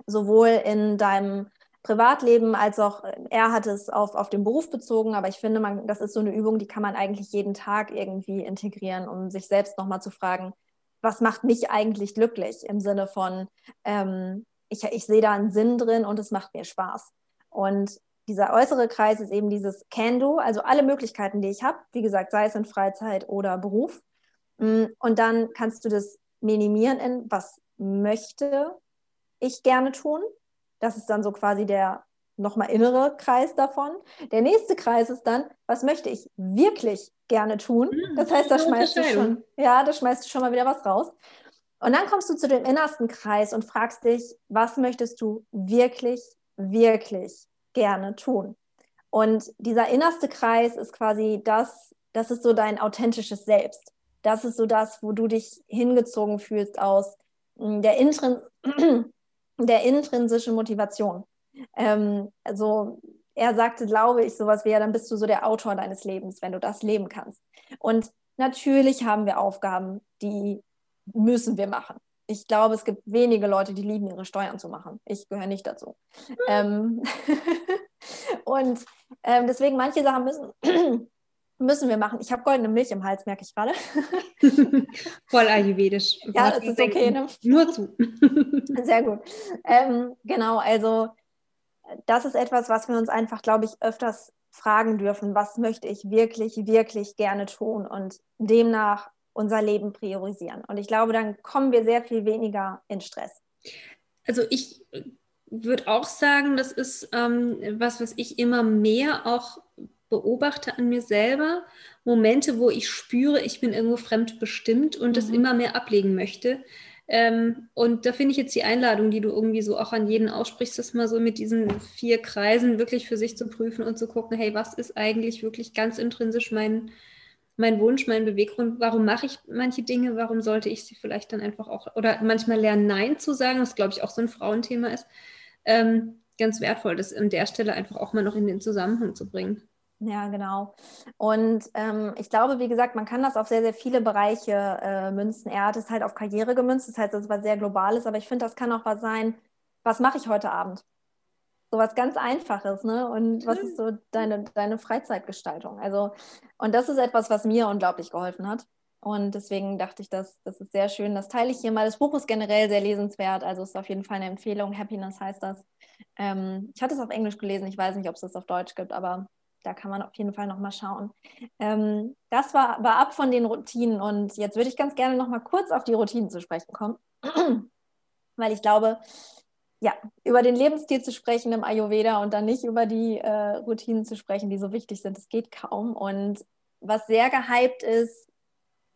S1: Sowohl in deinem Privatleben als auch, äh, er hat es auf, auf den Beruf bezogen, aber ich finde, man, das ist so eine Übung, die kann man eigentlich jeden Tag irgendwie integrieren, um sich selbst nochmal zu fragen, was macht mich eigentlich glücklich im Sinne von, ähm, ich, ich sehe da einen Sinn drin und es macht mir Spaß. Und dieser äußere Kreis ist eben dieses Can-Do, also alle Möglichkeiten, die ich habe, wie gesagt, sei es in Freizeit oder Beruf. Mm, und dann kannst du das minimieren in, was möchte ich gerne tun das ist dann so quasi der nochmal innere Kreis davon. Der nächste Kreis ist dann, was möchte ich wirklich gerne tun? Hm, das heißt, da schmeißt du schon, ja, da schmeißt du schon mal wieder was raus. Und dann kommst du zu dem innersten Kreis und fragst dich, was möchtest du wirklich, wirklich gerne tun? Und dieser innerste Kreis ist quasi das, das ist so dein authentisches Selbst. Das ist so das, wo du dich hingezogen fühlst aus hm, der, Intrin der intrinsischen Motivation. Ähm, also er sagte, glaube ich, sowas wie, ja, dann bist du so der Autor deines Lebens, wenn du das leben kannst. Und natürlich haben wir Aufgaben, die müssen wir machen. Ich glaube, es gibt wenige Leute, die lieben, ihre Steuern zu machen. Ich gehöre nicht dazu. Mhm. Ähm, und ähm, deswegen, manche Sachen müssen, müssen wir machen. Ich habe goldene Milch im Hals, merke ich gerade.
S2: Voll ayurvedisch.
S1: Ja, das ist okay. Ne?
S2: Nur zu.
S1: Sehr gut. Ähm, genau, also das ist etwas, was wir uns einfach, glaube ich, öfters fragen dürfen. Was möchte ich wirklich, wirklich gerne tun und demnach unser Leben priorisieren. Und ich glaube, dann kommen wir sehr viel weniger in Stress.
S2: Also ich würde auch sagen, das ist ähm, was, was ich immer mehr auch beobachte an mir selber. Momente, wo ich spüre, ich bin irgendwo fremdbestimmt und mhm. das immer mehr ablegen möchte. Ähm, und da finde ich jetzt die Einladung, die du irgendwie so auch an jeden aussprichst, das mal so mit diesen vier Kreisen wirklich für sich zu prüfen und zu gucken, hey, was ist eigentlich wirklich ganz intrinsisch mein, mein Wunsch, mein Beweggrund, warum mache ich manche Dinge, warum sollte ich sie vielleicht dann einfach auch, oder manchmal lernen, Nein zu sagen, was glaube ich auch so ein Frauenthema ist, ähm, ganz wertvoll, das an der Stelle einfach auch mal noch in den Zusammenhang zu bringen.
S1: Ja, genau. Und ähm, ich glaube, wie gesagt, man kann das auf sehr, sehr viele Bereiche äh, münzen. Er hat es halt auf Karriere gemünzt, das heißt, das ist was sehr Globales, aber ich finde, das kann auch was sein, was mache ich heute Abend? So was ganz Einfaches, ne? Und was ist so deine, deine Freizeitgestaltung? Also, und das ist etwas, was mir unglaublich geholfen hat. Und deswegen dachte ich, das, das ist sehr schön. Das teile ich hier mal. Das Buch ist generell sehr lesenswert. Also ist auf jeden Fall eine Empfehlung. Happiness heißt das. Ähm, ich hatte es auf Englisch gelesen. Ich weiß nicht, ob es das auf Deutsch gibt, aber da kann man auf jeden Fall nochmal schauen. Ähm, das war, war ab von den Routinen und jetzt würde ich ganz gerne nochmal kurz auf die Routinen zu sprechen kommen, weil ich glaube, ja, über den Lebensstil zu sprechen im Ayurveda und dann nicht über die äh, Routinen zu sprechen, die so wichtig sind, das geht kaum. Und was sehr gehypt ist,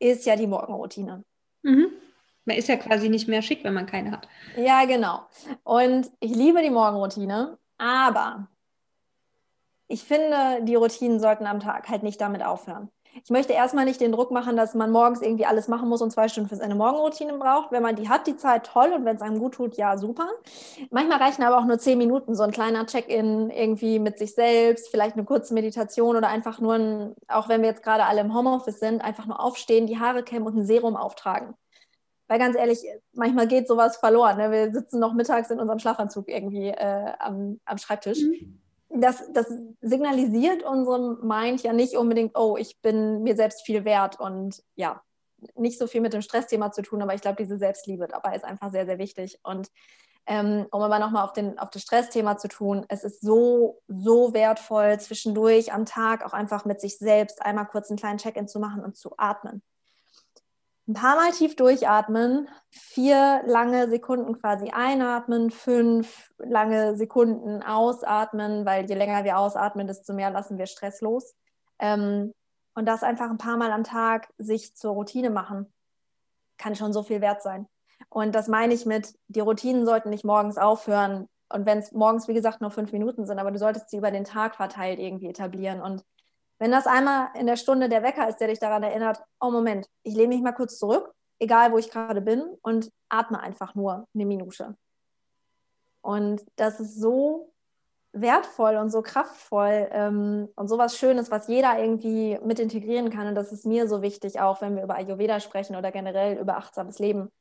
S1: ist ja die Morgenroutine.
S2: Mhm. Man ist ja quasi nicht mehr schick, wenn man keine hat.
S1: Ja, genau. Und ich liebe die Morgenroutine, aber ich finde, die Routinen sollten am Tag halt nicht damit aufhören. Ich möchte erstmal nicht den Druck machen, dass man morgens irgendwie alles machen muss und zwei Stunden für seine Morgenroutine braucht. Wenn man die hat, die Zeit toll und wenn es einem gut tut, ja, super. Manchmal reichen aber auch nur zehn Minuten, so ein kleiner Check-in irgendwie mit sich selbst, vielleicht eine kurze Meditation oder einfach nur, ein, auch wenn wir jetzt gerade alle im Homeoffice sind, einfach nur aufstehen, die Haare kämmen und ein Serum auftragen. Weil ganz ehrlich, manchmal geht sowas verloren. Ne? Wir sitzen noch mittags in unserem Schlafanzug irgendwie äh, am, am Schreibtisch. Mhm das, das signalisiert unserem Mind ja nicht unbedingt, oh, ich bin mir selbst viel wert und ja, nicht so viel mit dem Stressthema zu tun, aber ich glaube, diese Selbstliebe dabei ist einfach sehr, sehr wichtig. Und ähm, um aber nochmal auf, auf das Stressthema zu tun, es ist so, so wertvoll, zwischendurch am Tag auch einfach mit sich selbst einmal kurz einen kleinen Check-in zu machen und zu atmen ein paar Mal tief durchatmen, vier lange Sekunden quasi einatmen, fünf lange Sekunden ausatmen, weil je länger wir ausatmen, desto mehr lassen wir Stress los. Ähm, und das einfach ein paar Mal am Tag sich zur Routine machen, kann schon so viel wert sein. Und das meine ich mit, die Routinen sollten nicht morgens aufhören. Und wenn es morgens, wie gesagt, nur fünf Minuten sind, aber du solltest sie über den Tag verteilt irgendwie etablieren. Und wenn das einmal in der Stunde der Wecker ist, der dich daran erinnert, oh Moment, ich lehne mich mal kurz zurück, egal wo ich gerade bin, und atme einfach nur eine Minute. Und das ist so wertvoll und so kraftvoll ähm, und so was Schönes, was jeder irgendwie mit integrieren kann. Und das ist mir so wichtig, auch wenn wir über Ayurveda sprechen oder generell über achtsames Leben.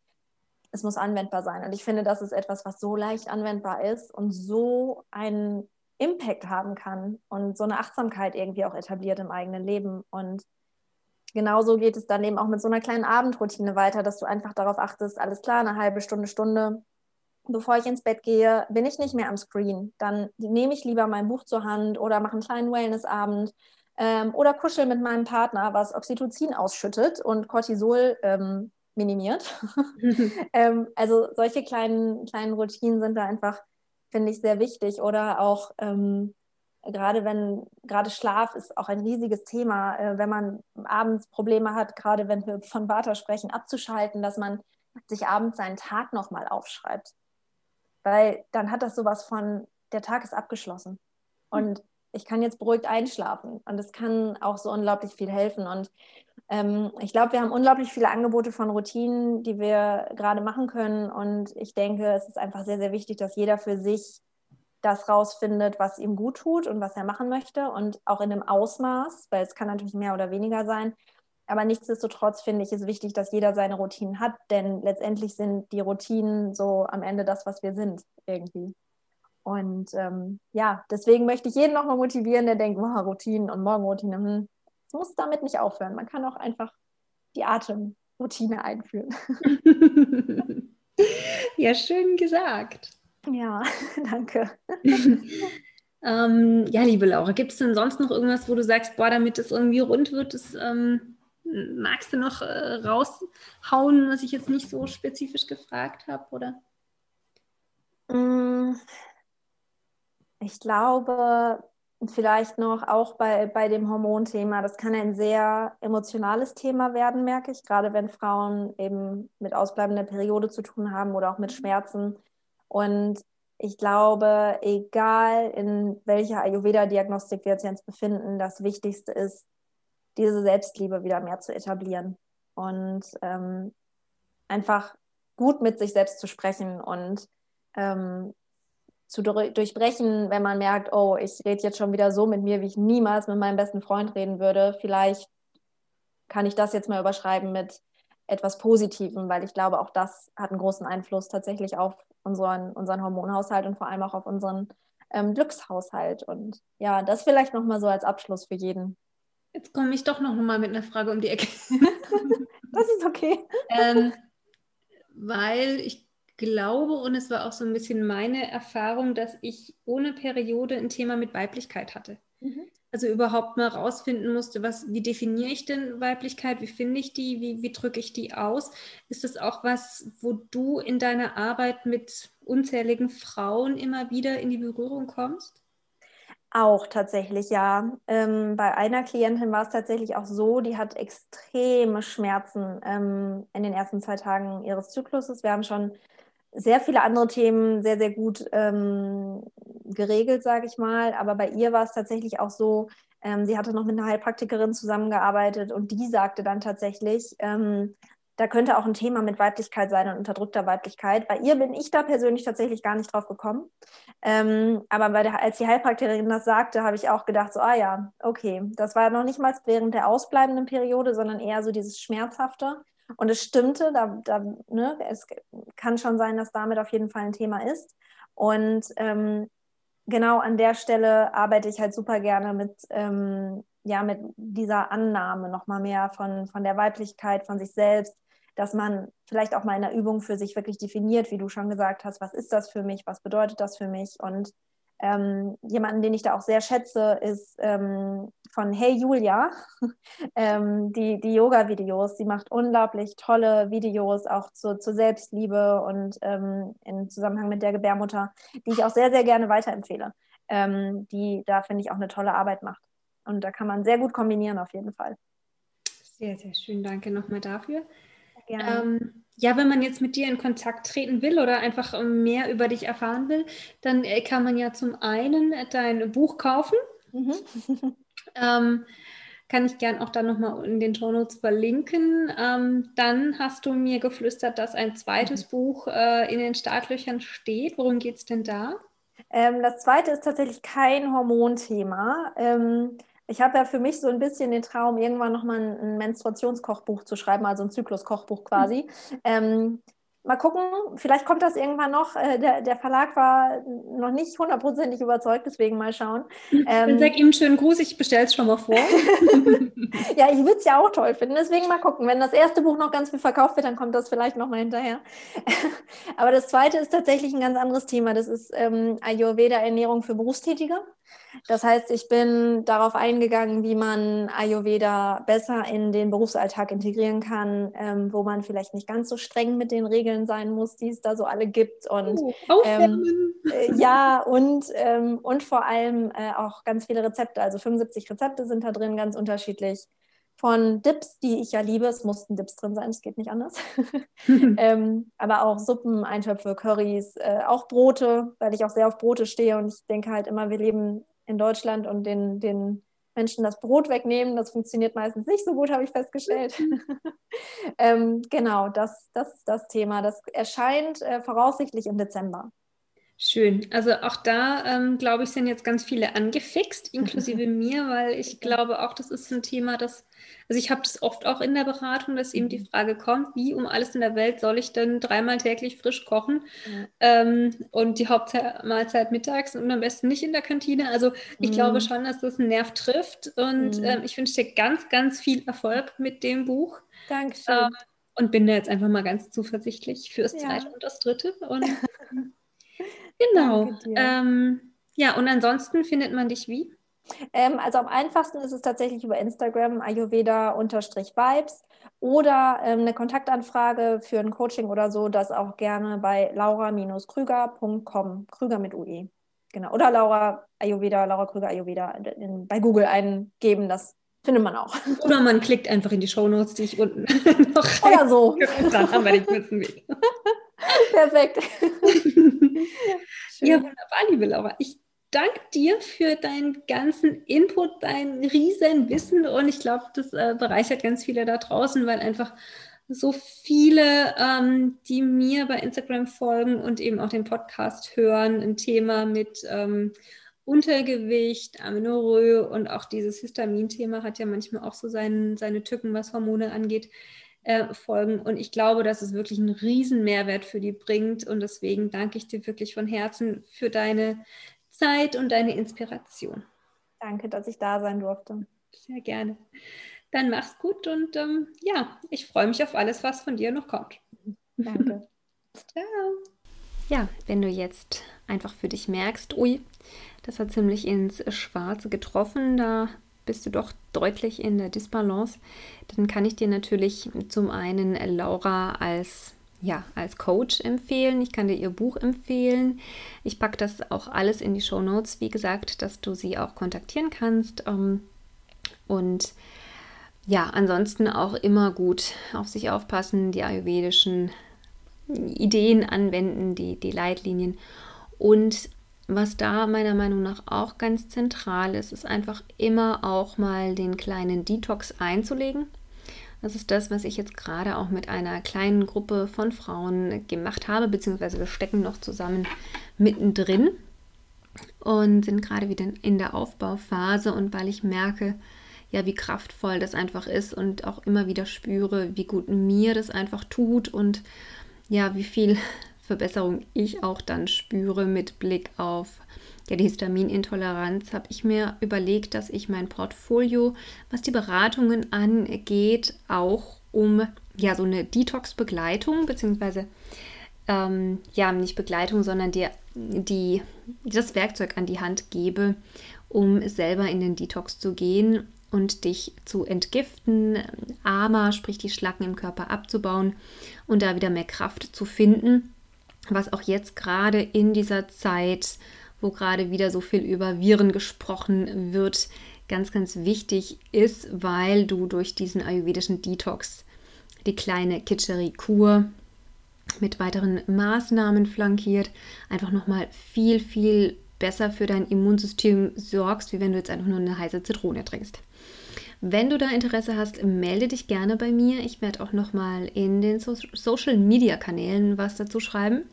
S1: Es muss anwendbar sein. Und ich finde, das ist etwas, was so leicht anwendbar ist und so einen Impact haben kann und so eine Achtsamkeit irgendwie auch etabliert im eigenen Leben. Und genauso geht es dann eben auch mit so einer kleinen Abendroutine weiter, dass du einfach darauf achtest, alles klar, eine halbe Stunde, Stunde, bevor ich ins Bett gehe, bin ich nicht mehr am Screen. Dann nehme ich lieber mein Buch zur Hand oder mache einen kleinen Wellnessabend ähm, oder kuschel mit meinem Partner, was Oxytocin ausschüttet und Cortisol ähm, minimiert. ähm, also solche kleinen, kleinen Routinen sind da einfach finde ich sehr wichtig. Oder auch ähm, gerade wenn, gerade Schlaf ist auch ein riesiges Thema, äh, wenn man abends Probleme hat, gerade wenn wir von Vata sprechen, abzuschalten, dass man sich abends seinen Tag nochmal aufschreibt. Weil dann hat das sowas von, der Tag ist abgeschlossen. Und ich kann jetzt beruhigt einschlafen. Und es kann auch so unglaublich viel helfen. Und ähm, ich glaube, wir haben unglaublich viele Angebote von Routinen, die wir gerade machen können. Und ich denke, es ist einfach sehr, sehr wichtig, dass jeder für sich das rausfindet, was ihm gut tut und was er machen möchte. Und auch in einem Ausmaß, weil es kann natürlich mehr oder weniger sein. Aber nichtsdestotrotz finde ich es wichtig, dass jeder seine Routinen hat, denn letztendlich sind die Routinen so am Ende das, was wir sind, irgendwie. Und ähm, ja, deswegen möchte ich jeden nochmal motivieren, der denkt, wow, Routinen und Morgenroutine, hm, es muss damit nicht aufhören. Man kann auch einfach die Atemroutine einführen.
S2: ja, schön gesagt.
S1: Ja, danke.
S2: ähm, ja, liebe Laura, gibt es denn sonst noch irgendwas, wo du sagst, boah, damit es irgendwie rund wird, das ähm, magst du noch äh, raushauen, was ich jetzt nicht so spezifisch gefragt habe, oder?
S1: Mm, ich glaube, vielleicht noch auch bei, bei dem Hormonthema, das kann ein sehr emotionales Thema werden, merke ich, gerade wenn Frauen eben mit ausbleibender Periode zu tun haben oder auch mit Schmerzen. Und ich glaube, egal in welcher Ayurveda-Diagnostik wir uns jetzt befinden, das Wichtigste ist, diese Selbstliebe wieder mehr zu etablieren und ähm, einfach gut mit sich selbst zu sprechen und ähm, zu durchbrechen, wenn man merkt, oh, ich rede jetzt schon wieder so mit mir, wie ich niemals mit meinem besten Freund reden würde. Vielleicht kann ich das jetzt mal überschreiben mit etwas Positivem, weil ich glaube, auch das hat einen großen Einfluss tatsächlich auf unseren, unseren Hormonhaushalt und vor allem auch auf unseren ähm, Glückshaushalt. Und ja, das vielleicht nochmal so als Abschluss für jeden.
S2: Jetzt komme ich doch noch mal mit einer Frage um die Ecke.
S1: das ist okay.
S2: ähm, weil ich glaube, und es war auch so ein bisschen meine Erfahrung, dass ich ohne Periode ein Thema mit Weiblichkeit hatte. Mhm. Also überhaupt mal rausfinden musste, was, wie definiere ich denn Weiblichkeit, wie finde ich die, wie, wie drücke ich die aus? Ist das auch was, wo du in deiner Arbeit mit unzähligen Frauen immer wieder in die Berührung kommst?
S1: Auch tatsächlich, ja. Ähm, bei einer Klientin war es tatsächlich auch so, die hat extreme Schmerzen ähm, in den ersten zwei Tagen ihres Zykluses. Wir haben schon sehr viele andere Themen sehr, sehr gut ähm, geregelt, sage ich mal. Aber bei ihr war es tatsächlich auch so, ähm, sie hatte noch mit einer Heilpraktikerin zusammengearbeitet und die sagte dann tatsächlich, ähm, da könnte auch ein Thema mit Weiblichkeit sein und unterdrückter Weiblichkeit. Bei ihr bin ich da persönlich tatsächlich gar nicht drauf gekommen. Ähm, aber der, als die Heilpraktikerin das sagte, habe ich auch gedacht, so, ah ja, okay, das war noch nicht mal während der ausbleibenden Periode, sondern eher so dieses Schmerzhafte. Und es stimmte, da, da, ne, es kann schon sein, dass damit auf jeden Fall ein Thema ist. Und ähm, genau an der Stelle arbeite ich halt super gerne mit, ähm, ja, mit dieser Annahme nochmal mehr von, von der Weiblichkeit, von sich selbst, dass man vielleicht auch mal in der Übung für sich wirklich definiert, wie du schon gesagt hast, was ist das für mich, was bedeutet das für mich und ähm, jemanden, den ich da auch sehr schätze, ist ähm, von Hey Julia, ähm, die, die Yoga-Videos. Sie macht unglaublich tolle Videos auch zur, zur Selbstliebe und ähm, im Zusammenhang mit der Gebärmutter, die ich auch sehr, sehr gerne weiterempfehle. Ähm, die da, finde ich, auch eine tolle Arbeit macht. Und da kann man sehr gut kombinieren auf jeden Fall.
S2: Sehr, sehr schön. Danke nochmal dafür. Gerne. Ähm, ja, wenn man jetzt mit dir in Kontakt treten will oder einfach mehr über dich erfahren will, dann äh, kann man ja zum einen dein Buch kaufen. Mhm. ähm, kann ich gern auch dann nochmal in den Shownotes verlinken. Ähm, dann hast du mir geflüstert, dass ein zweites mhm. Buch äh, in den Startlöchern steht. Worum geht es denn da?
S1: Ähm, das zweite ist tatsächlich kein Hormonthema. Ähm, ich habe ja für mich so ein bisschen den Traum, irgendwann nochmal ein, Menstruationskochbuch zu schreiben, also ein Zykluskochbuch quasi. Ähm, mal gucken, vielleicht kommt das irgendwann noch. Äh, der, der Verlag war noch nicht hundertprozentig überzeugt, deswegen mal schauen.
S2: Ähm, Dann sag ihm einen schönen Gruß, ich bestelle es schon mal vor.
S1: ja, ich würde es ja auch toll finden, deswegen mal gucken. Wenn das erste Buch noch ganz viel verkauft wird, dann kommt das vielleicht nochmal hinterher. Aber das zweite ist tatsächlich ein ganz anderes Thema. Das ist ähm, Ayurveda-Ernährung für Berufstätige. Das heißt, ich bin darauf eingegangen, wie man Ayurveda besser in den Berufsalltag integrieren kann, ähm, wo man vielleicht nicht ganz so streng mit den Regeln sein muss, die es da so alle gibt. Und oh, ähm, äh, ja, und, ähm, und vor allem äh, auch ganz viele Rezepte. Also 75 Rezepte sind da drin, ganz unterschiedlich. Von Dips, die ich ja liebe, es mussten Dips drin sein, es geht nicht anders. ähm, aber auch Suppen, Eintöpfe, Currys, äh, auch Brote, weil ich auch sehr auf Brote stehe und ich denke halt immer, wir leben in Deutschland und den, den Menschen das Brot wegnehmen. Das funktioniert meistens nicht so gut, habe ich festgestellt. ähm, genau, das, das ist das Thema. Das erscheint äh, voraussichtlich im Dezember.
S2: Schön. Also auch da, ähm, glaube ich, sind jetzt ganz viele angefixt, inklusive mir, weil ich glaube auch, das ist ein Thema, das, also ich habe das oft auch in der Beratung, dass eben die mhm. Frage kommt, wie um alles in der Welt soll ich denn dreimal täglich frisch kochen ja. ähm, und die Hauptmahlzeit mittags und am besten nicht in der Kantine. Also ich mhm. glaube schon, dass das einen Nerv trifft und mhm. ähm, ich wünsche dir ganz, ganz viel Erfolg mit dem Buch.
S1: Dankeschön. Ähm,
S2: und bin da jetzt einfach mal ganz zuversichtlich fürs ja. zweite und das dritte und Genau. Ähm, ja, und ansonsten findet man dich wie?
S1: Ähm, also am einfachsten ist es tatsächlich über Instagram ayurveda-vibes oder ähm, eine Kontaktanfrage für ein Coaching oder so, das auch gerne bei laura-krüger.com, Krüger mit UE. Genau. Oder Laura Ayurveda, Laura Krüger Ayurveda in, bei Google eingeben, das findet man auch.
S2: Oder man klickt einfach in die Shownotes, die ich unten
S1: noch Oder so.
S2: Dann haben wir den kurzen Weg.
S1: Perfekt.
S2: ja, wunderbar, liebe Laura. Ich danke dir für deinen ganzen Input, dein riesen Wissen und ich glaube, das äh, bereichert ganz viele da draußen, weil einfach so viele, ähm, die mir bei Instagram folgen und eben auch den Podcast hören, ein Thema mit ähm, Untergewicht, Amenorrhoe und auch dieses Histamin-Thema hat ja manchmal auch so sein, seine Tücken, was Hormone angeht äh, folgen. Und ich glaube, dass es wirklich einen riesen Mehrwert für die bringt. Und deswegen danke ich dir wirklich von Herzen für deine Zeit und deine Inspiration.
S1: Danke, dass ich da sein durfte.
S2: Sehr gerne. Dann mach's gut und ähm, ja, ich freue mich auf alles, was von dir noch kommt.
S1: Danke.
S2: Ciao. Ja, wenn du jetzt einfach für dich merkst, ui, das hat ziemlich ins Schwarze getroffen, da bist du doch deutlich in der Disbalance, dann kann ich dir natürlich zum einen Laura als ja, als Coach empfehlen. Ich kann dir ihr Buch empfehlen. Ich packe das auch alles in die Show Notes, wie gesagt, dass du sie auch kontaktieren kannst. Ähm, und ja, ansonsten auch immer gut auf sich aufpassen, die ayurvedischen Ideen anwenden, die, die Leitlinien. Und was da meiner Meinung nach auch ganz zentral ist, ist einfach immer auch mal den kleinen Detox einzulegen. Das ist das, was ich jetzt gerade auch mit einer kleinen Gruppe von Frauen gemacht habe, beziehungsweise wir stecken noch zusammen mittendrin und sind gerade wieder in der Aufbauphase und weil ich merke, ja, wie kraftvoll das einfach ist und auch immer wieder spüre, wie gut mir das einfach tut und ja, wie viel Verbesserung ich auch dann spüre mit Blick auf ja, die Histaminintoleranz, habe ich mir überlegt, dass ich mein Portfolio, was die Beratungen angeht, auch um ja so eine Detox-Begleitung, beziehungsweise ähm, ja, nicht Begleitung, sondern die, die, das Werkzeug an die Hand gebe, um selber in den Detox zu gehen und dich zu entgiften, AMA, sprich die Schlacken im Körper abzubauen und da wieder mehr Kraft zu finden was auch jetzt gerade in dieser Zeit, wo gerade wieder so viel über Viren gesprochen wird, ganz, ganz wichtig ist, weil du durch diesen ayurvedischen Detox die kleine Kitscheri-Kur mit weiteren Maßnahmen flankiert, einfach nochmal viel, viel besser für dein Immunsystem sorgst, wie wenn du jetzt einfach nur eine heiße Zitrone trinkst. Wenn du da Interesse hast, melde dich gerne bei mir. Ich werde auch nochmal in den so Social Media Kanälen was dazu schreiben.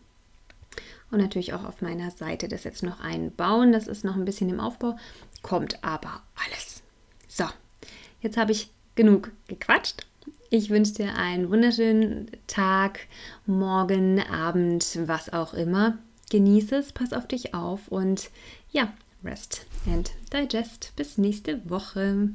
S2: Und natürlich auch auf meiner Seite das jetzt noch einbauen. Das ist noch ein bisschen im Aufbau. Kommt aber alles. So, jetzt habe ich genug gequatscht. Ich wünsche dir einen wunderschönen Tag, Morgen, Abend, was auch immer. Genieße es, pass auf dich auf und ja, rest and digest. Bis nächste Woche.